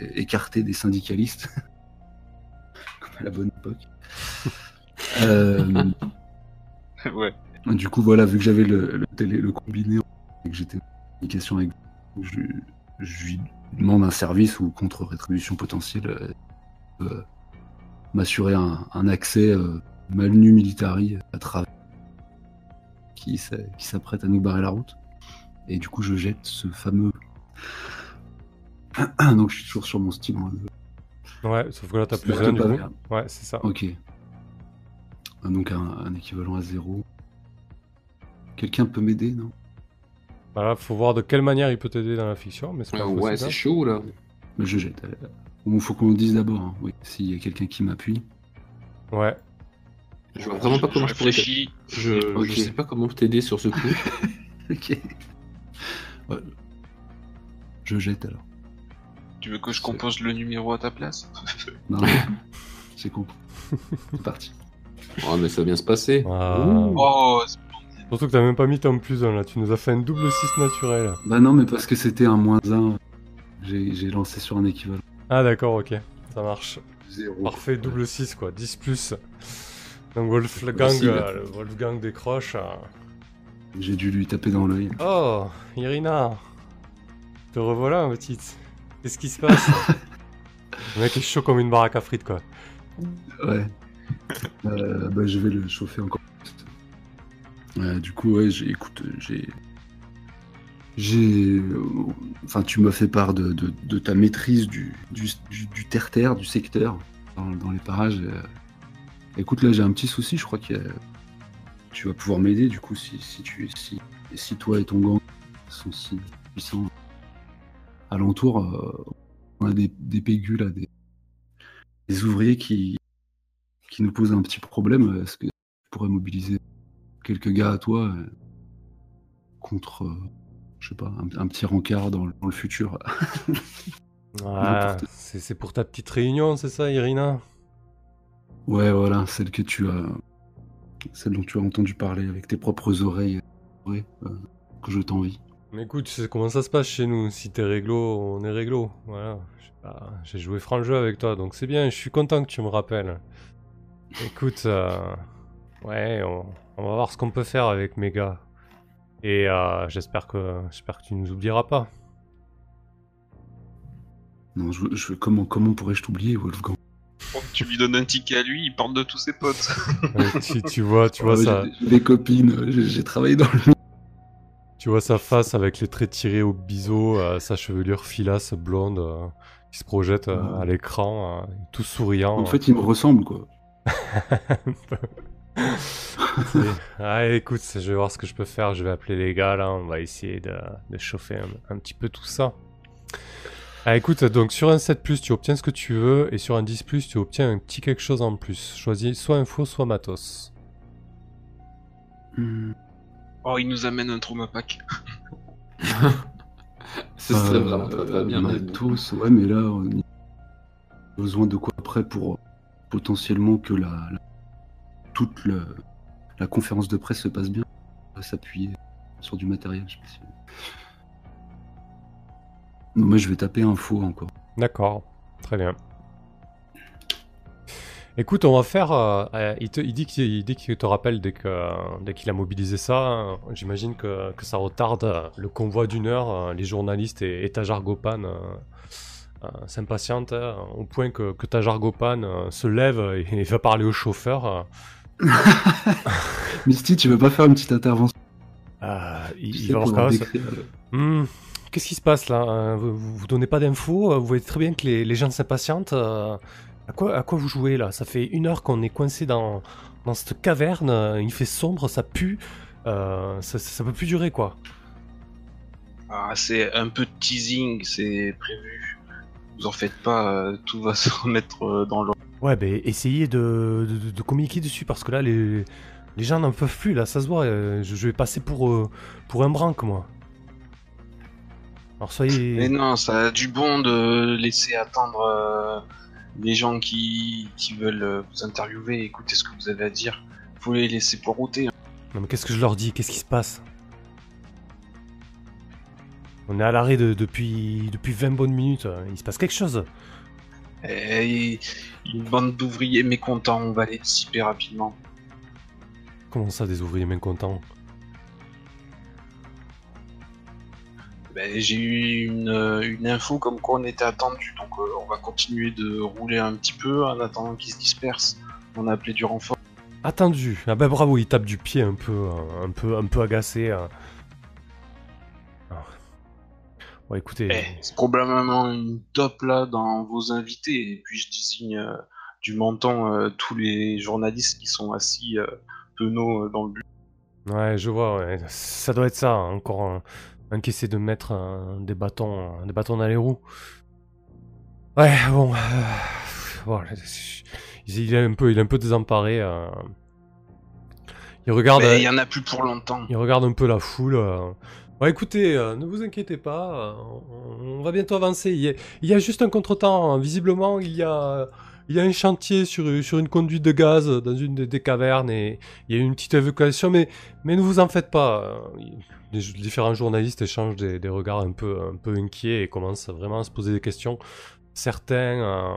Speaker 3: é- écarter des syndicalistes, [laughs] comme à la bonne époque. [laughs] Euh,
Speaker 2: ouais.
Speaker 3: Du coup, voilà, vu que j'avais le, le, télé- le combiné et que j'étais en communication avec je, je lui demande un service ou contre rétribution potentielle euh, euh, m'assurer un, un accès euh, malnu militari à travers qui s'apprête à nous barrer la route. Et du coup, je jette ce fameux. [clears throat] Donc, je suis toujours sur mon style. moi.
Speaker 1: Ouais, sauf que là, t'as plus du coup.
Speaker 3: mal.
Speaker 1: Ouais, c'est ça.
Speaker 3: Ok. Donc, un, un équivalent à zéro. Quelqu'un peut m'aider, non?
Speaker 1: Voilà, faut voir de quelle manière il peut t'aider dans la fiction, mais c'est pas
Speaker 4: Ouais, c'est chaud là.
Speaker 3: Mais je jette. Il faut qu'on le dise d'abord. hein. Oui, s'il y a quelqu'un qui m'appuie.
Speaker 1: Ouais.
Speaker 4: Je vois vraiment pas comment je pourrais. Je,
Speaker 3: Ok.
Speaker 4: je sais pas comment t'aider sur ce coup. [laughs]
Speaker 3: Ok. Ouais. Je jette alors.
Speaker 2: Tu veux que je compose le numéro à ta place? [laughs]
Speaker 3: Non. J'ai compris. [laughs] C'est parti.
Speaker 4: oh, mais ça va bien se passer.
Speaker 1: Ah.
Speaker 2: Oh, c'est-
Speaker 1: Surtout que t'as même pas mis ton plus 1 là, tu nous as fait un double 6 naturel.
Speaker 3: Bah non, mais parce que c'était un moins 1. J'ai j'ai lancé sur un équivalent.
Speaker 1: Ah d'accord, ok. Ça marche.
Speaker 3: Zéro.
Speaker 1: Parfait, double 6 quoi, 10 plus. Donc Wolfgang, euh, le Wolfgang décroche. euh.
Speaker 3: J'ai dû lui taper dans l'œil.
Speaker 1: Oh, Irina Te revoilà, ma petite. Qu'est-ce qui se passe [laughs] Le mec est chaud comme une baraque à frites quoi.
Speaker 3: Ouais. Euh, bah, je vais le chauffer encore plus. Euh, du coup, ouais, j'ai, écoute, j'ai. J'ai. Enfin, tu m'as fait part de, de- de ta maîtrise du, du, du- du terre-terre, du secteur, dans, dans les parages. euh. Écoute, là, j'ai un petit souci, je crois que tu vas pouvoir m'aider, du coup, si, si, tu, si, si toi et ton gang sont si puissants alentour. euh, on a des, là, des, des ouvriers qui, qui nous posent un petit problème. Est-ce que tu pourrais mobiliser quelques gars à toi euh, contre, euh, je sais pas, un, un petit rencard dans, le- dans le futur? [laughs] N'importe.
Speaker 1: c'est c'est pour ta petite réunion, c'est ça, Irina?
Speaker 3: Ouais, voilà, celle que tu as, celle dont tu as entendu parler avec tes propres oreilles, ouais, euh, que je t'envie.
Speaker 1: Mais écoute, tu sais comment ça se passe chez nous. Si t'es réglo, on est réglo. Voilà. Je sais pas, J'ai joué franc jeu avec toi, donc c'est bien. Je suis content que tu me rappelles. Écoute, euh, ouais, on, on va voir ce qu'on peut faire avec mes gars. Et euh, j'espère que j'espère que tu nous oublieras pas.
Speaker 3: Non, je, je- comment, comment pourrais-je t'oublier, Wolfgang?
Speaker 2: Oh, tu lui donnes un ticket à lui, il parle de tous ses potes. [laughs]
Speaker 1: Ouais, tu, tu vois, tu vois
Speaker 3: Ouais,
Speaker 1: ça,
Speaker 3: j'ai- J'ai des copines, j'ai j'ai travaillé dans le
Speaker 1: tu vois sa face avec les traits tirés au biseau, euh, sa chevelure filasse blonde euh, qui se projette euh, à l'écran, tout souriant.
Speaker 3: En fait, il me ressemble, quoi. [laughs]
Speaker 1: Ah, écoute, je vais voir ce que je peux faire. Je vais appeler les gars là. On va essayer de, de chauffer un, un petit peu tout ça. Ah, écoute, donc sur un 7, tu obtiens ce que tu veux. Et sur un 10, tu obtiens un petit quelque chose en plus. Choisis soit info, soit matos.
Speaker 3: Hmm.
Speaker 2: Oh, il nous amène un trauma pack. [laughs]
Speaker 4: Ce serait
Speaker 3: Euh,
Speaker 4: vraiment très, très bien. mais.
Speaker 3: Matos, ouais, mais là, on a besoin de quoi après pour potentiellement que la, la- toute le- la conférence de presse se passe bien. On va s'appuyer sur du matériel, je sais pas si- Non, moi, je vais taper info encore.
Speaker 1: D'accord, très bien. Écoute, on va faire. euh, euh, il, te, il dit qu'il te rappelle dès que dès qu'il a mobilisé ça. J'imagine que, que ça retarde euh, le convoi d'une heure. les journalistes et, et Tajar Gopan euh, s'impatientent hein, au point que, que Tajar Gopan euh, se lève et, et va parler au chauffeur. [laughs]
Speaker 3: Misty, tu veux pas faire une petite intervention?
Speaker 1: Il, il va voir
Speaker 3: le-
Speaker 1: Hmm, Qu'est-ce qui se passe là? Vous, donnez pas d'infos? Vous voyez très bien que les, les gens s'impatientent. À quoi, à quoi vous jouez là? Ça fait une heure qu'on est coincé dans, dans cette caverne. euh, Il fait sombre, ça pue. euh, ça, ça peut plus durer quoi.
Speaker 2: Ah, c'est un peu de teasing, c'est prévu. Vous en faites pas, euh, tout va [laughs] se remettre dans l'ordre.
Speaker 1: Ouais, ben essayez de, de, de communiquer dessus parce que là les, les gens n'en peuvent plus là. Ça se voit. je, je vais passer pour, pour un branque moi. Alors soyez.
Speaker 2: Mais non, ça a du bon de laisser attendre euh, les gens qui, qui veulent euh, vous interviewer écouter ce que vous avez à dire. Faut les laisser poireauter. hein.
Speaker 1: Non mais qu'est-ce que je leur dis? Qu'est-ce qui se passe? On est à l'arrêt de- depuis, depuis 20 bonnes minutes. Il se passe quelque chose.
Speaker 2: Et une bande d'ouvriers mécontents, on va les dissiper rapidement.
Speaker 1: Comment ça, des ouvriers mécontents?
Speaker 2: Ben, J'ai eu une, euh, une info comme quoi on était attendu, donc euh, on va continuer de rouler un petit peu en attendant qu'ils se dispersent. On a appelé du renfort.
Speaker 1: Attendu. Ah bah bravo, il tape du pied un peu, euh, un peu, un peu agacé. euh. Ah. Bon, écoutez.
Speaker 2: Eh, c'est probablement une top là dans vos invités, et puis je désigne euh, du euh, tous les journalistes qui sont assis euh, penauds dans le but.
Speaker 1: Ouais, je vois. ouais. Ça doit être ça. hein, Encore un, un qui essaie de mettre euh, des bâtons, des bâtons dans les roues. Ouais, bon. euh, bon, il, est un peu, il est un peu désemparé. euh. Il regarde.
Speaker 2: Il y en a plus pour longtemps.
Speaker 1: Il regarde un peu la foule. euh. Bon, écoutez, euh, ne vous inquiétez pas, euh, on, on va bientôt avancer. Il y a, il y a juste un contretemps. hein. Visiblement, il y a, il y a un chantier sur, une conduite de gaz dans une des, cavernes et il y a une petite évacuation, mais, ne vous en faites pas. euh, Les différents journalistes échangent des, regards un peu, inquiets et commencent vraiment à se poser des questions. Certains, euh,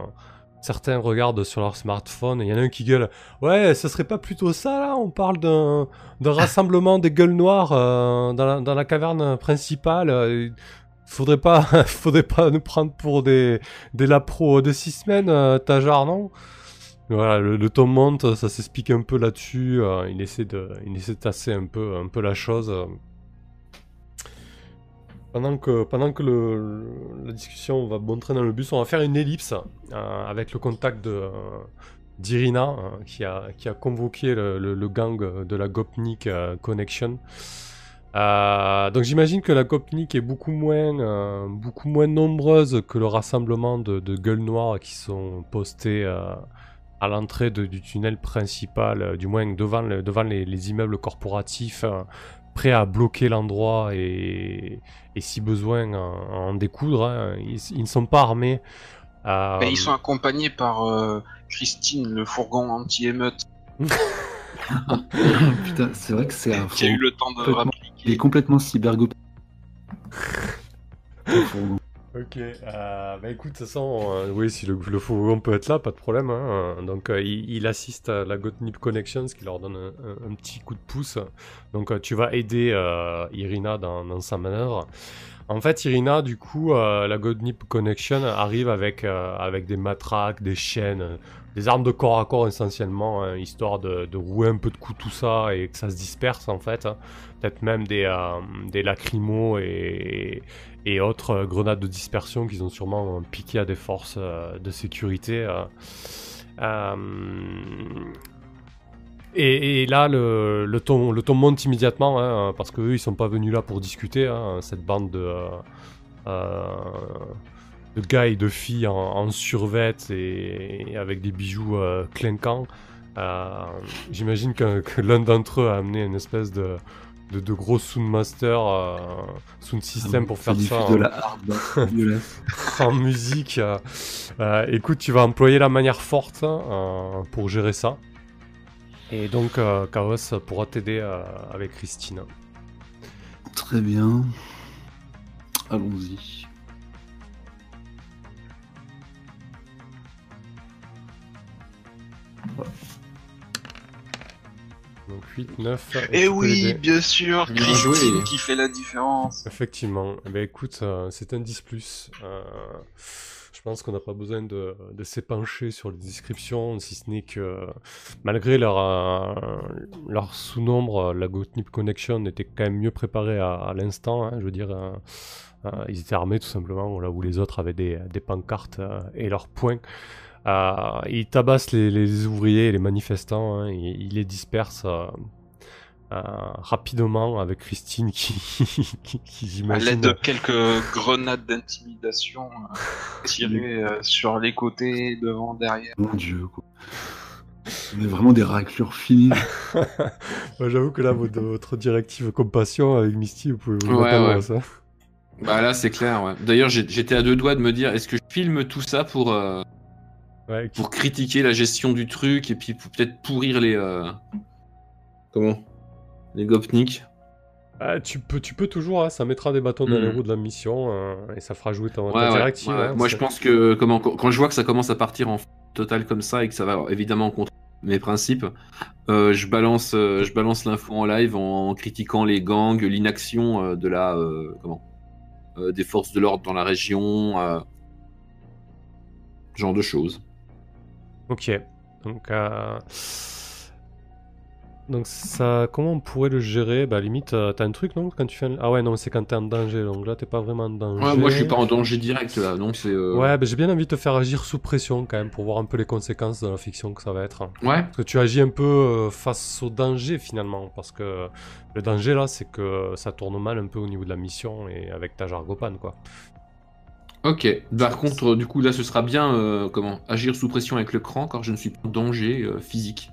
Speaker 1: certains regardent sur leur smartphone et il y en a un qui gueule Ouais, ça serait pas plutôt ça là? On parle d'un rassemblement des gueules noires euh, dans, la, caverne principale. Faudrait pas, [laughs] faudrait pas nous prendre pour des, des de six semaines, euh, Tajar, non? Voilà, le, le monte, ça s'explique un peu là-dessus. euh, il essaie de, il essaie de tasser un peu, un peu la chose. Pendant que, pendant que la discussion va montrer dans le bus, on va faire une ellipse euh, avec le contact d'Irina qui, a, qui a convoqué le, gang de la Gopnik Connection. Euh, donc j'imagine que la Gopnik est beaucoup moins, euh, beaucoup moins nombreuse que le rassemblement de, de gueules noires qui sont postées euh, à l'entrée de- du tunnel principal, euh, du moins devant, le- devant les, les immeubles corporatifs, euh, prêts à bloquer l'endroit et, et si besoin en, en découdre. hein. Ils, ils ne sont pas armés. Euh,
Speaker 2: Mais ils sont accompagnés par euh, Christine, le fourgon anti-émeute, [laughs] [laughs]
Speaker 3: Putain, c'est vrai que c'est un
Speaker 2: qui a eu le temps de rappeler.
Speaker 3: Il est complètement cybergo. [laughs]
Speaker 1: Ok, euh, bah écoute, toute façon, euh, oui, si le, le fourgon peut être là, pas de problème. hein. Donc, euh, il, assiste à la Gotnip Connection, ce qui leur donne un, un- petit coup de pouce. Donc, tu vas aider Irina dans, sa manœuvre. En fait, Irina, du coup, la Godnip Connection arrive avec, avec des matraques, des chaînes, des armes de corps à corps essentiellement, hein, histoire de, rouer un peu de coups tout ça et que ça se disperse en fait. hein. Peut-être même des, euh, des lacrymos et, autres euh, grenades de dispersion qu'ils ont sûrement euh, piqué à des forces euh, de sécurité. et, là, le, ton, monte immédiatement, hein, parce qu'eux, ils sont pas venus là pour discuter, cette bande de, de gars et de filles en, en survêt et, et avec des bijoux euh, clinquants. Euh, J'imagine que, que l'un d'entre eux a amené une espèce de, de, de gros Soundmaster, euh, Sound System pour faire ça. en-
Speaker 3: de la hard violence. [laughs]
Speaker 1: en musique. euh, euh, écoute, tu vas employer la manière forte euh, pour gérer ça. Et donc, Chaos pourra t'aider avec Christine.
Speaker 3: Très bien. Allons-y.
Speaker 1: Donc 8, 9.
Speaker 2: Et Eh oui, bien sûr, Christine
Speaker 4: joué.
Speaker 2: qui fait la différence.
Speaker 1: Effectivement. Eh ben écoute, euh, c'est un 10 plus. Euh, je pense qu'on n'a pas besoin de, de s'épancher sur les descriptions, si ce n'est que malgré leur, euh, leur sous-nombre, la Gottnip Connection était quand même mieux préparée à, à l'instant. hein, je veux dire, euh, euh, ils étaient armés tout simplement, là où les autres avaient des, des pancartes euh, et leurs points. Euh, ils tabassent les, les ouvriers et les manifestants, hein, ils les dispersent. euh, euh, rapidement avec Christine qui, [laughs] qui, qui,
Speaker 2: À l'aide de quelques grenades d'intimidation euh, [laughs] tirées euh, sur les côtés, devant, derrière.
Speaker 3: Mon dieu, quoi. On est vraiment des raclures finies. [laughs]
Speaker 1: Moi, J'avoue que là, votre, votre directive compassion avec Misty, vous pouvez vous
Speaker 4: Ouais,
Speaker 1: à
Speaker 4: ouais.
Speaker 1: moi, ça.
Speaker 4: Bah là, c'est clair, ouais. D'ailleurs, j'ai- j'étais à deux doigts de me dire, est-ce que je filme tout ça pour, euh,
Speaker 1: Ouais, qui-
Speaker 4: pour critiquer la gestion du truc et puis peut-être pourrir les... euh, Comment? Les gopniks
Speaker 1: Ah, tu, peux, tu peux toujours, hein, ça mettra des bâtons dans les
Speaker 4: Hmm.
Speaker 1: roues de la mission euh, et ça fera jouer ton, ta
Speaker 4: Ouais, ouais,
Speaker 1: directive. hein,
Speaker 4: Moi, je pense que comment, quand je vois que ça commence à partir en total comme ça et que ça va évidemment contre mes principes, euh, je balance, euh, je balance l'info en live en critiquant les gangs, l'inaction euh, de la comment? Des forces de l'ordre dans la région, genre de choses.
Speaker 1: Ok. Donc, euh, donc ça, comment on pourrait le gérer? Bah, limite, euh, t'as un truc, non Quand tu fais un- Ah ouais, non, c'est quand t'es en danger, donc là, t'es pas vraiment en danger.
Speaker 4: Ouais, moi, je suis pas en danger direct là, donc c'est. euh,
Speaker 1: Ouais, bah, j'ai bien envie de te faire agir sous pression quand même pour voir un peu les conséquences de la fiction que ça va être.
Speaker 4: Ouais.
Speaker 1: Parce que tu agis un peu face au danger finalement, parce que le danger là, c'est que ça tourne mal un peu au niveau de la mission et avec ta jargopane quoi.
Speaker 4: Ok. Par contre, du coup, là, ce sera bien euh, comment agir sous pression avec le cran, car je ne suis pas en danger euh, physique.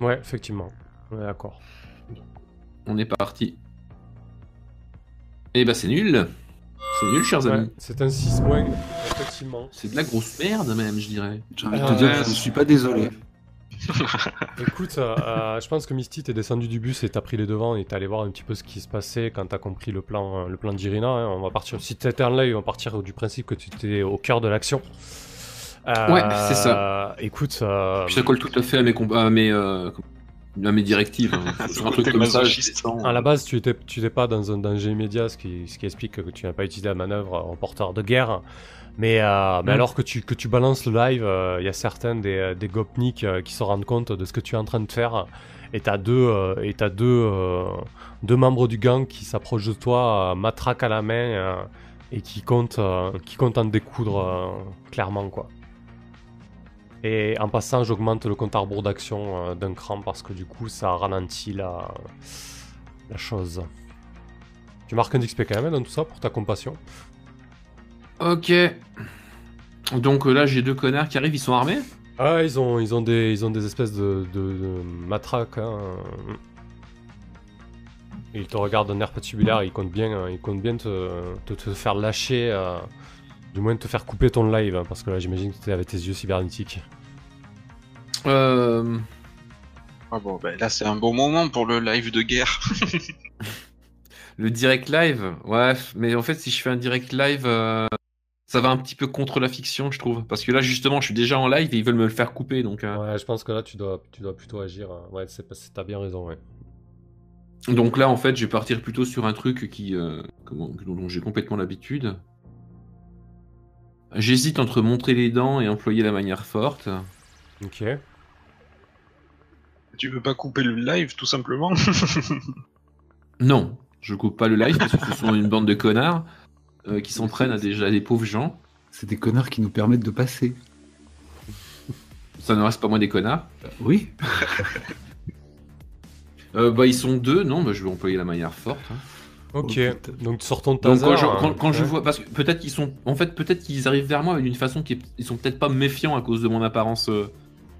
Speaker 1: Ouais, effectivement. Ouais, d'accord.
Speaker 4: On est parti. Et bah, c'est nul. C'est nul, chers
Speaker 1: Ouais,
Speaker 4: amis.
Speaker 1: c'est un 6 points, effectivement.
Speaker 4: C'est de la grosse merde, même, je dirais.
Speaker 3: J'ai envie de te dire je ne suis pas désolé. [laughs]
Speaker 1: Écoute, euh, euh, je pense que Misty t'es descendu du bus et t'as pris les devants et t'es allé voir un petit peu ce qui se passait quand t'as compris le plan, euh, le plan d'Irina. hein. On va partir, si t'étais en live, on va partir du principe que tu étais au cœur de l'action. Euh,
Speaker 4: Ouais, c'est ça.
Speaker 1: Écoute, euh,
Speaker 4: Puis ça colle tout à fait à mes, comp- à mes, euh, à mes directives. hein. [laughs] Un truc comme ça, descends.
Speaker 1: À la base, tu étais, tu étais pas dans un danger immédiat, ce qui, ce qui explique que tu n'as pas utilisé la manœuvre en porteur de guerre. Mais, euh, mais
Speaker 4: Mm.
Speaker 1: alors que tu, que tu balances le live, euh, il y a certains des, des gopniks euh, qui se rendent compte de ce que tu es en train de faire. Et t'as deux, euh, et t'as deux, euh, deux membres du gang qui s'approchent de toi, euh, matraque à la main, euh, et qui comptent, euh, qui comptent en découdre euh, clairement, quoi. Et en passant, j'augmente le compte à rebours d'action euh, d'un cran parce que du coup, ça ralentit la, la chose. Tu marques un XP quand même hein, dans tout ça pour ta compassion.
Speaker 4: Ok. Donc euh, là, j'ai deux connards qui arrivent, ils sont armés?
Speaker 1: Ah, ils ont, ils ont, des, ils ont des espèces de, de, de matraques. Hein. Ils te regardent d'un air patibulaire, ils comptent bien, ils comptent bien te, te, te faire lâcher, euh, du moins te faire couper ton live, hein, parce que là j'imagine que tu avec tes yeux cybernétiques.
Speaker 4: Euh,
Speaker 2: Ah bon, ben là c'est un bon moment pour le live de guerre. [laughs]
Speaker 4: Le direct live, ouais, mais en fait, si je fais un direct live, euh, ça va un petit peu contre la fiction, je trouve. Parce que là, justement, je suis déjà en live et ils veulent me le faire couper, donc. euh,
Speaker 1: Ouais, je pense que là tu dois, tu dois plutôt agir. euh, Ouais, c'est, pas- c'est- t'as bien raison, ouais.
Speaker 4: Donc là, en fait, je vais partir plutôt sur un truc qui, euh, comment, dont j'ai complètement l'habitude. J'hésite entre montrer les dents et employer la manière forte.
Speaker 1: Ok.
Speaker 2: Tu veux pas couper le live tout simplement?
Speaker 4: Non, je coupe pas le live parce que ce sont une bande de connards euh, qui s'en prennent à des, à des pauvres gens.
Speaker 3: C'est des connards qui nous permettent de passer.
Speaker 4: Ça ne reste pas moins des connards.
Speaker 3: Euh, Oui. [laughs]
Speaker 4: Euh, bah, ils sont deux, non, bah, je vais employer la manière forte. hein.
Speaker 1: Ok.
Speaker 3: Oh.
Speaker 1: Donc ton
Speaker 4: Donc
Speaker 1: taser.
Speaker 4: quand je,
Speaker 1: hein,
Speaker 4: quand, je vois, parce que peut-être qu'ils sont, en fait, peut-être qu'ils arrivent vers moi d'une façon qui, est- ils sont peut-être pas méfiants à cause de mon apparence euh,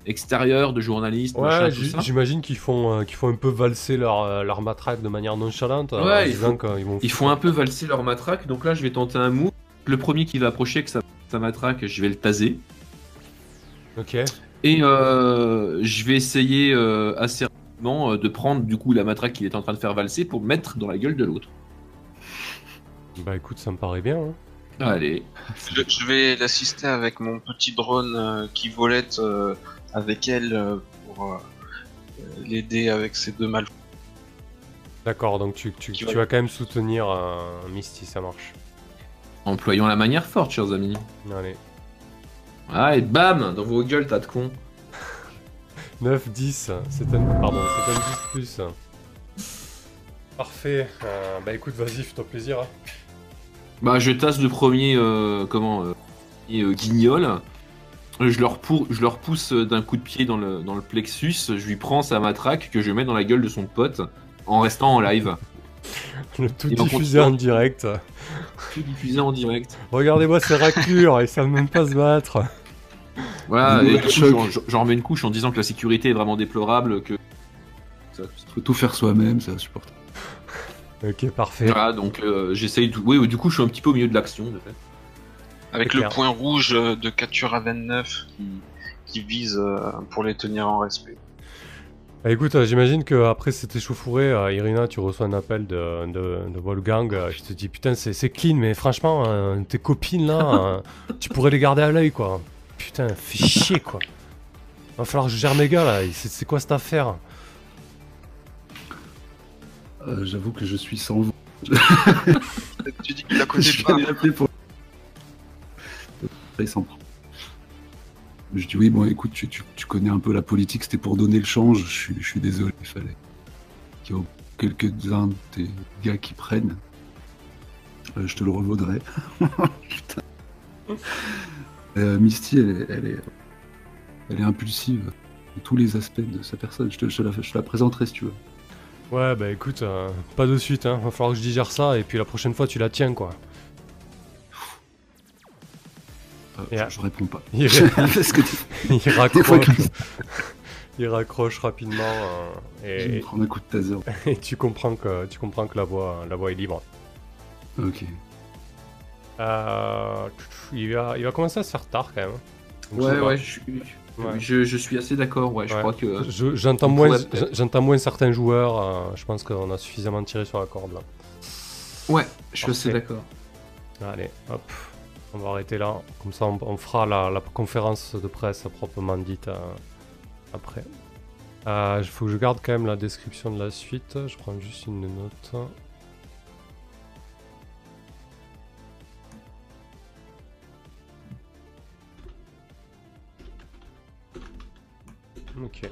Speaker 4: extérieure de journaliste, machin,
Speaker 1: Ouais, j'imagine qu'ils font, euh, qu'ils font un peu valser leur, euh, leur matraque de manière nonchalante.
Speaker 4: Ouais,
Speaker 1: en
Speaker 4: il
Speaker 1: disant
Speaker 4: faut-
Speaker 1: qu'ils vont
Speaker 4: Ils font un peu valser leur matraque, donc là je vais tenter un move. Le premier qui va approcher que sa, sa matraque, je vais le taser.
Speaker 1: Ok.
Speaker 4: Et euh, je vais essayer euh, assez rapidement euh, de prendre du coup la matraque qu'il est en train de faire valser pour mettre dans la gueule de l'autre.
Speaker 1: Bah écoute, ça me paraît bien. hein.
Speaker 4: Allez.
Speaker 2: je, je vais l'assister avec mon petit drone euh, qui volette euh, avec elle euh, pour euh, l'aider avec ses deux mal.
Speaker 1: D'accord, donc tu, vas quand même soutenir euh, Misty, ça marche.
Speaker 4: Employons la manière forte, chers amis.
Speaker 1: Allez.
Speaker 4: Ah, et bam Dans vos gueules, tas de cons. [laughs]
Speaker 1: 9, 10, c'est un, pardon, c'est un 10 plus. Parfait. Euh, bah écoute, vas-y, fais-toi plaisir. hein.
Speaker 4: Bah, je tasse le premier, euh, comment, euh, euh, guignol. Je leur, pour- je leur pousse euh, d'un coup de pied dans le, dans le plexus. Je lui prends sa matraque que je mets dans la gueule de son pote en restant en live.
Speaker 1: Le tout diffusé en direct.
Speaker 4: Tout diffusé en direct.
Speaker 1: Regardez-moi ces raclures, ils savent même pas se battre.
Speaker 4: Voilà, et j'en remets une couche en disant que la sécurité est vraiment déplorable. Que...
Speaker 3: Faut tout faire soi-même, c'est insupportable.
Speaker 1: Ok, parfait.
Speaker 4: Voilà, donc euh, j'essaye. de- Oui, du coup, je suis un petit peu au milieu de l'action, de fait.
Speaker 2: Avec le
Speaker 1: clair.
Speaker 2: point rouge euh, de capture à 29 qui, qui vise euh, pour les tenir en respect.
Speaker 1: Bah, écoute, euh, j'imagine que après cet échauffouré, euh, Irina, tu reçois un appel de, de, de Wolfgang. euh, je te dis, putain, c'est clean, mais franchement, tes copines là, [laughs] tu pourrais les garder à l'œil, quoi. Putain, fais chier, quoi. Va falloir que je gère mes gars là, c'est quoi cette affaire?
Speaker 3: Euh, J'avoue que je suis sans voix. [laughs]
Speaker 2: Tu dis qu'il la [laughs]
Speaker 3: Je
Speaker 2: connaît pas.
Speaker 3: allé l'appeler s'en prend. Je dis oui, bon, écoute, tu, tu- connais un peu la politique, c'était pour donner le change. Je suis, je suis désolé, il fallait qu'il y ait quelques-uns de tes gars qui prennent. Euh, je te le revaudrai. [laughs] Euh, Misty, elle est, elle, est, elle est impulsive de tous les aspects de sa personne. Je te, je la, je la présenterai si tu veux.
Speaker 1: Ouais, bah écoute, euh, pas de suite, hein. Va falloir que je digère ça, et puis la prochaine fois, tu la tiens, quoi.
Speaker 3: Euh,
Speaker 1: Et,
Speaker 3: je, je réponds pas.
Speaker 1: Il, [laughs]
Speaker 3: Parce que
Speaker 1: il
Speaker 3: des fois, [laughs]
Speaker 1: raccroche,
Speaker 3: ça,
Speaker 1: il raccroche rapidement, euh,
Speaker 3: je
Speaker 1: et,
Speaker 3: prendre un coup de taser. [laughs]
Speaker 1: et tu comprends que tu comprends que la voie, la voie est libre.
Speaker 3: Ok.
Speaker 1: Euh, il, va, il va commencer à se faire tard quand même. Donc, je sais
Speaker 4: Ouais,
Speaker 1: pas.
Speaker 4: ouais, je, suis-
Speaker 1: Ouais.
Speaker 4: je, je suis assez d'accord. Ouais, je
Speaker 1: Ouais.
Speaker 4: crois que.
Speaker 1: Je- J'entends
Speaker 4: on
Speaker 1: moins, j'entends moins certains joueurs. euh, je pense qu'on a suffisamment tiré sur la corde là.
Speaker 4: Ouais, je suis assez
Speaker 1: Parfait.
Speaker 4: d'accord.
Speaker 1: Allez, hop, on va arrêter là. Comme ça, on, fera la, conférence de presse proprement dite euh, après. Il faut que je garde quand même la description de la suite. Je prends juste une note. Ok.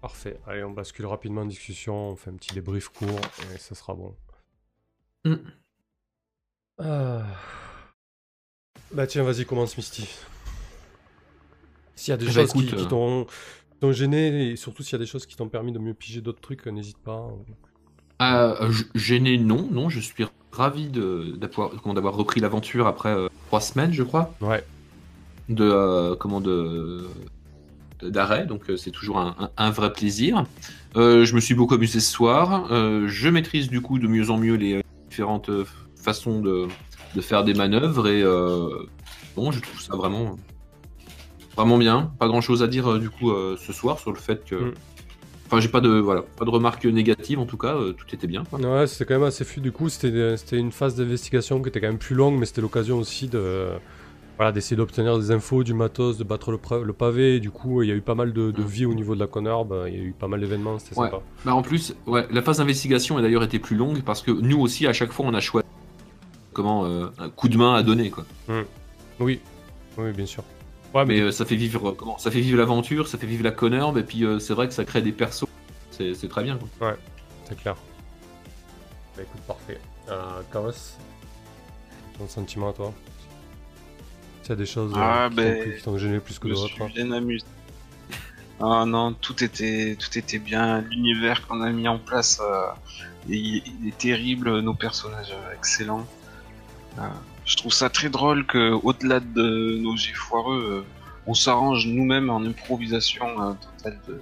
Speaker 1: Parfait. Allez, on bascule rapidement en discussion. On fait un petit débrief court et ça sera bon.
Speaker 4: Mm.
Speaker 1: Ah. Bah tiens, vas-y, commence Misty. S'il y a des
Speaker 4: Bah,
Speaker 1: choses qui-
Speaker 4: écoute,
Speaker 1: qui
Speaker 4: euh,
Speaker 1: t'ont qui t'ont gêné, et surtout s'il y a des choses qui t'ont permis de mieux piger d'autres trucs, euh, n'hésite pas.
Speaker 4: Euh, g- gêné, non, non, je suis ravi de- d'avoir comment, d'avoir repris l'aventure après euh, trois semaines, je crois,
Speaker 1: Ouais,
Speaker 4: de euh, comment de de- d'arrêt, donc euh, c'est toujours un, un- un vrai plaisir. Euh, je me suis beaucoup amusé ce soir. Euh, je maîtrise du coup de mieux en mieux les euh, différentes euh, façons de, de faire des manœuvres et euh, bon, je trouve ça vraiment vraiment bien. Pas grand chose à dire euh, du coup euh, ce soir sur le fait que
Speaker 1: Mm.
Speaker 4: Enfin, j'ai pas de voilà, pas de remarques négatives en tout cas, euh, tout était bien. quoi.
Speaker 1: ouais c'était quand même assez fluide. Du coup, c'était une phase d'investigation qui était quand même plus longue, mais c'était l'occasion aussi de voilà, d'essayer d'obtenir des infos, du matos, de battre le, le pavé. Et du coup, il y a eu pas mal de, de
Speaker 4: Mm.
Speaker 1: vie au niveau de la Connerbe. Il y a eu pas mal d'événements, c'était
Speaker 4: Ouais.
Speaker 1: sympa.
Speaker 4: Bah en plus, ouais, la phase d'investigation a d'ailleurs été plus longue parce que nous aussi à chaque fois on a choisi comment euh, un coup de main à donner quoi.
Speaker 1: Oui, oui, bien sûr. Ouais,
Speaker 4: Mais euh, ça fait vivre euh, comment Ça fait vivre l'aventure, ça fait vivre la connerbe et puis euh, c'est vrai que ça crée des persos. C'est c'est très bien. Quoi.
Speaker 1: C'est clair. Bah écoute, parfait. Euh, Chaos, ton sentiment à toi? S'il y a des choses euh,
Speaker 2: Ah,
Speaker 1: qui
Speaker 2: ben,
Speaker 1: t'ont plus- qui t'ont gêné plus que
Speaker 2: Je me
Speaker 1: d'autres.
Speaker 2: suis bien amusé. Ah non, tout était, tout était bien. L'univers qu'on a mis en place, euh, il, il est terrible. Nos personnages euh, excellents. Je trouve ça très drôle que, au-delà de nos jets foireux, euh, on s'arrange nous-mêmes en improvisation euh, totale de,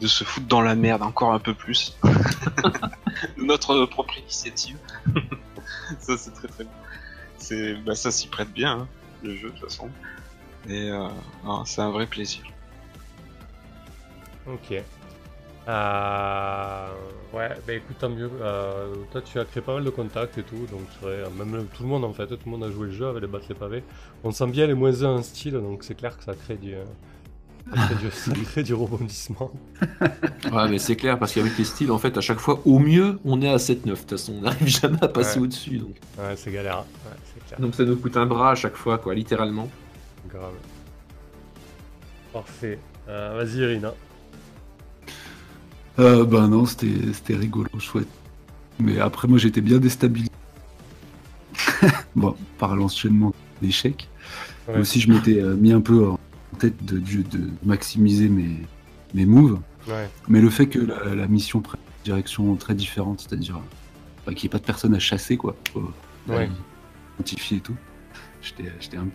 Speaker 2: de se foutre dans la merde encore un peu plus. [laughs] Notre propre initiative. [laughs] ça c'est très très bien. C'est, bah, ça s'y prête bien, hein, le jeu de toute façon. Et euh, c'est un vrai plaisir.
Speaker 1: Ok. Euh... Ouais, bah écoute, tant mieux. Euh, toi, tu as créé pas mal de contacts et tout, donc serais- même le- tout le monde en fait, tout le monde a joué le jeu avec les battre les pavés. On sent bien les moins 1 en style, donc c'est clair que ça crée du, euh, Ça crée du, ça [laughs] crée du rebondissement. [laughs]
Speaker 4: Ouais, mais c'est clair, parce qu'avec les styles, en fait, à chaque fois, au mieux, on est à 7-9. De toute façon, on n'arrive [laughs] jamais à passer
Speaker 1: Ouais.
Speaker 4: au-dessus. Donc.
Speaker 1: Ouais, c'est galère. hein. Ouais, c'est clair.
Speaker 4: donc ça nous coûte un bras à chaque fois, quoi, littéralement.
Speaker 1: Grave. Parfait. Euh, Vas-y, Irina.
Speaker 3: Euh, bah non, c'était rigolo, chouette. Mais après, moi, j'étais bien déstabilisé. [laughs] bon, par l'enchaînement d'échecs.
Speaker 1: Ouais.
Speaker 3: Aussi, je m'étais euh, mis un peu en tête de, de, de maximiser mes, mes moves.
Speaker 1: Ouais.
Speaker 3: Mais le fait que la, la mission prenne une direction très différente, c'est-à-dire bah, qu'il n'y ait pas de personne à chasser, quoi, pour,
Speaker 1: Ouais.
Speaker 3: identifier et tout, j'étais un peu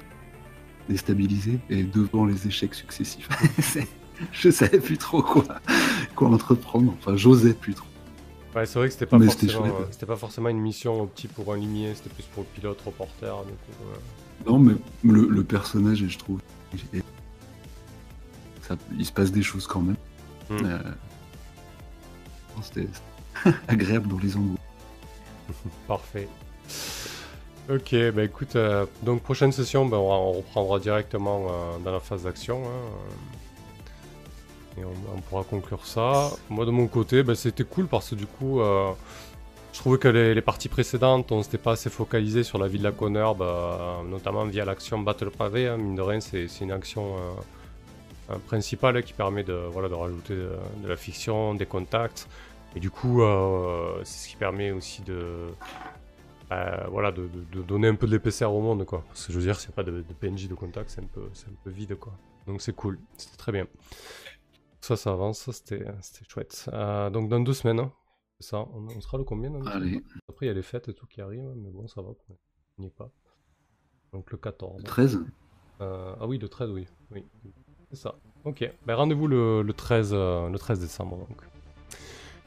Speaker 3: déstabilisé et devant les échecs successifs. [laughs] Je savais plus trop quoi, quoi entreprendre, enfin j'osais plus trop.
Speaker 1: Ouais, c'est vrai que c'était pas, forcément, euh, pas forcément une mission optique pour un limier, c'était plus pour le pilote, reporter. Ouais.
Speaker 3: Non, mais le, le personnage, je trouve, ça, il se passe des choses quand même.
Speaker 1: Mm.
Speaker 3: Euh, C'était [laughs] agréable dans les embouts. [laughs]
Speaker 1: Parfait. Ok, bah écoute, euh, donc prochaine session, bah, on, on reprendra directement dans la phase d'action. hein, et on, pourra conclure ça. Moi de mon côté, bah, c'était cool parce que du coup, euh, je trouvais que les, parties précédentes, on s'était pas assez focalisé sur la vie de la Connor, bah, notamment via l'action Battle Pavé. hein, mine de rien, c'est c'est une action euh, euh, principale qui permet de, voilà, de rajouter de, la fiction, des contacts. Et du coup, c'est ce qui permet aussi de, voilà, de, donner un peu de l'épaisseur au monde, quoi. Parce que je veux dire, a pas de, PNJ de contact, c'est un c'est un peu vide, quoi. Donc c'est cool, c'était très bien. Ça, ça avance, ça c'était, c'était chouette. Euh, donc dans deux semaines, hein, ça. On, on sera le combien dans
Speaker 3: Allez.
Speaker 1: Après, il y a les fêtes et tout qui arrivent, mais bon, ça va. On n'y est pas. Donc le 14.
Speaker 3: 13
Speaker 1: Euh, ah oui, le 13, oui. oui. C'est ça. Ok. Ben, rendez-vous le, le 13, euh, le 13 décembre. Donc.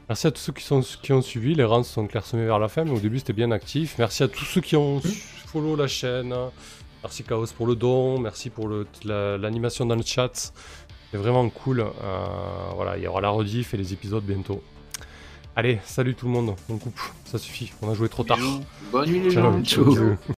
Speaker 1: Merci à tous ceux qui, sont, qui ont suivi. Les rangs sont clairsemés vers la fin, mais au début c'était bien actif. Merci à tous ceux qui ont follow la chaîne. Merci Chaos pour le don. Merci pour le- la- l'animation dans le chat. C'est vraiment cool. Euh, voilà, il y aura la rediff et les épisodes bientôt. Allez, salut tout le monde. On coupe. Ça suffit. On a joué trop tard.
Speaker 4: Bisous. Bonne nuit les
Speaker 1: Ciao.
Speaker 4: gens.
Speaker 3: Ciao.
Speaker 1: Bisous.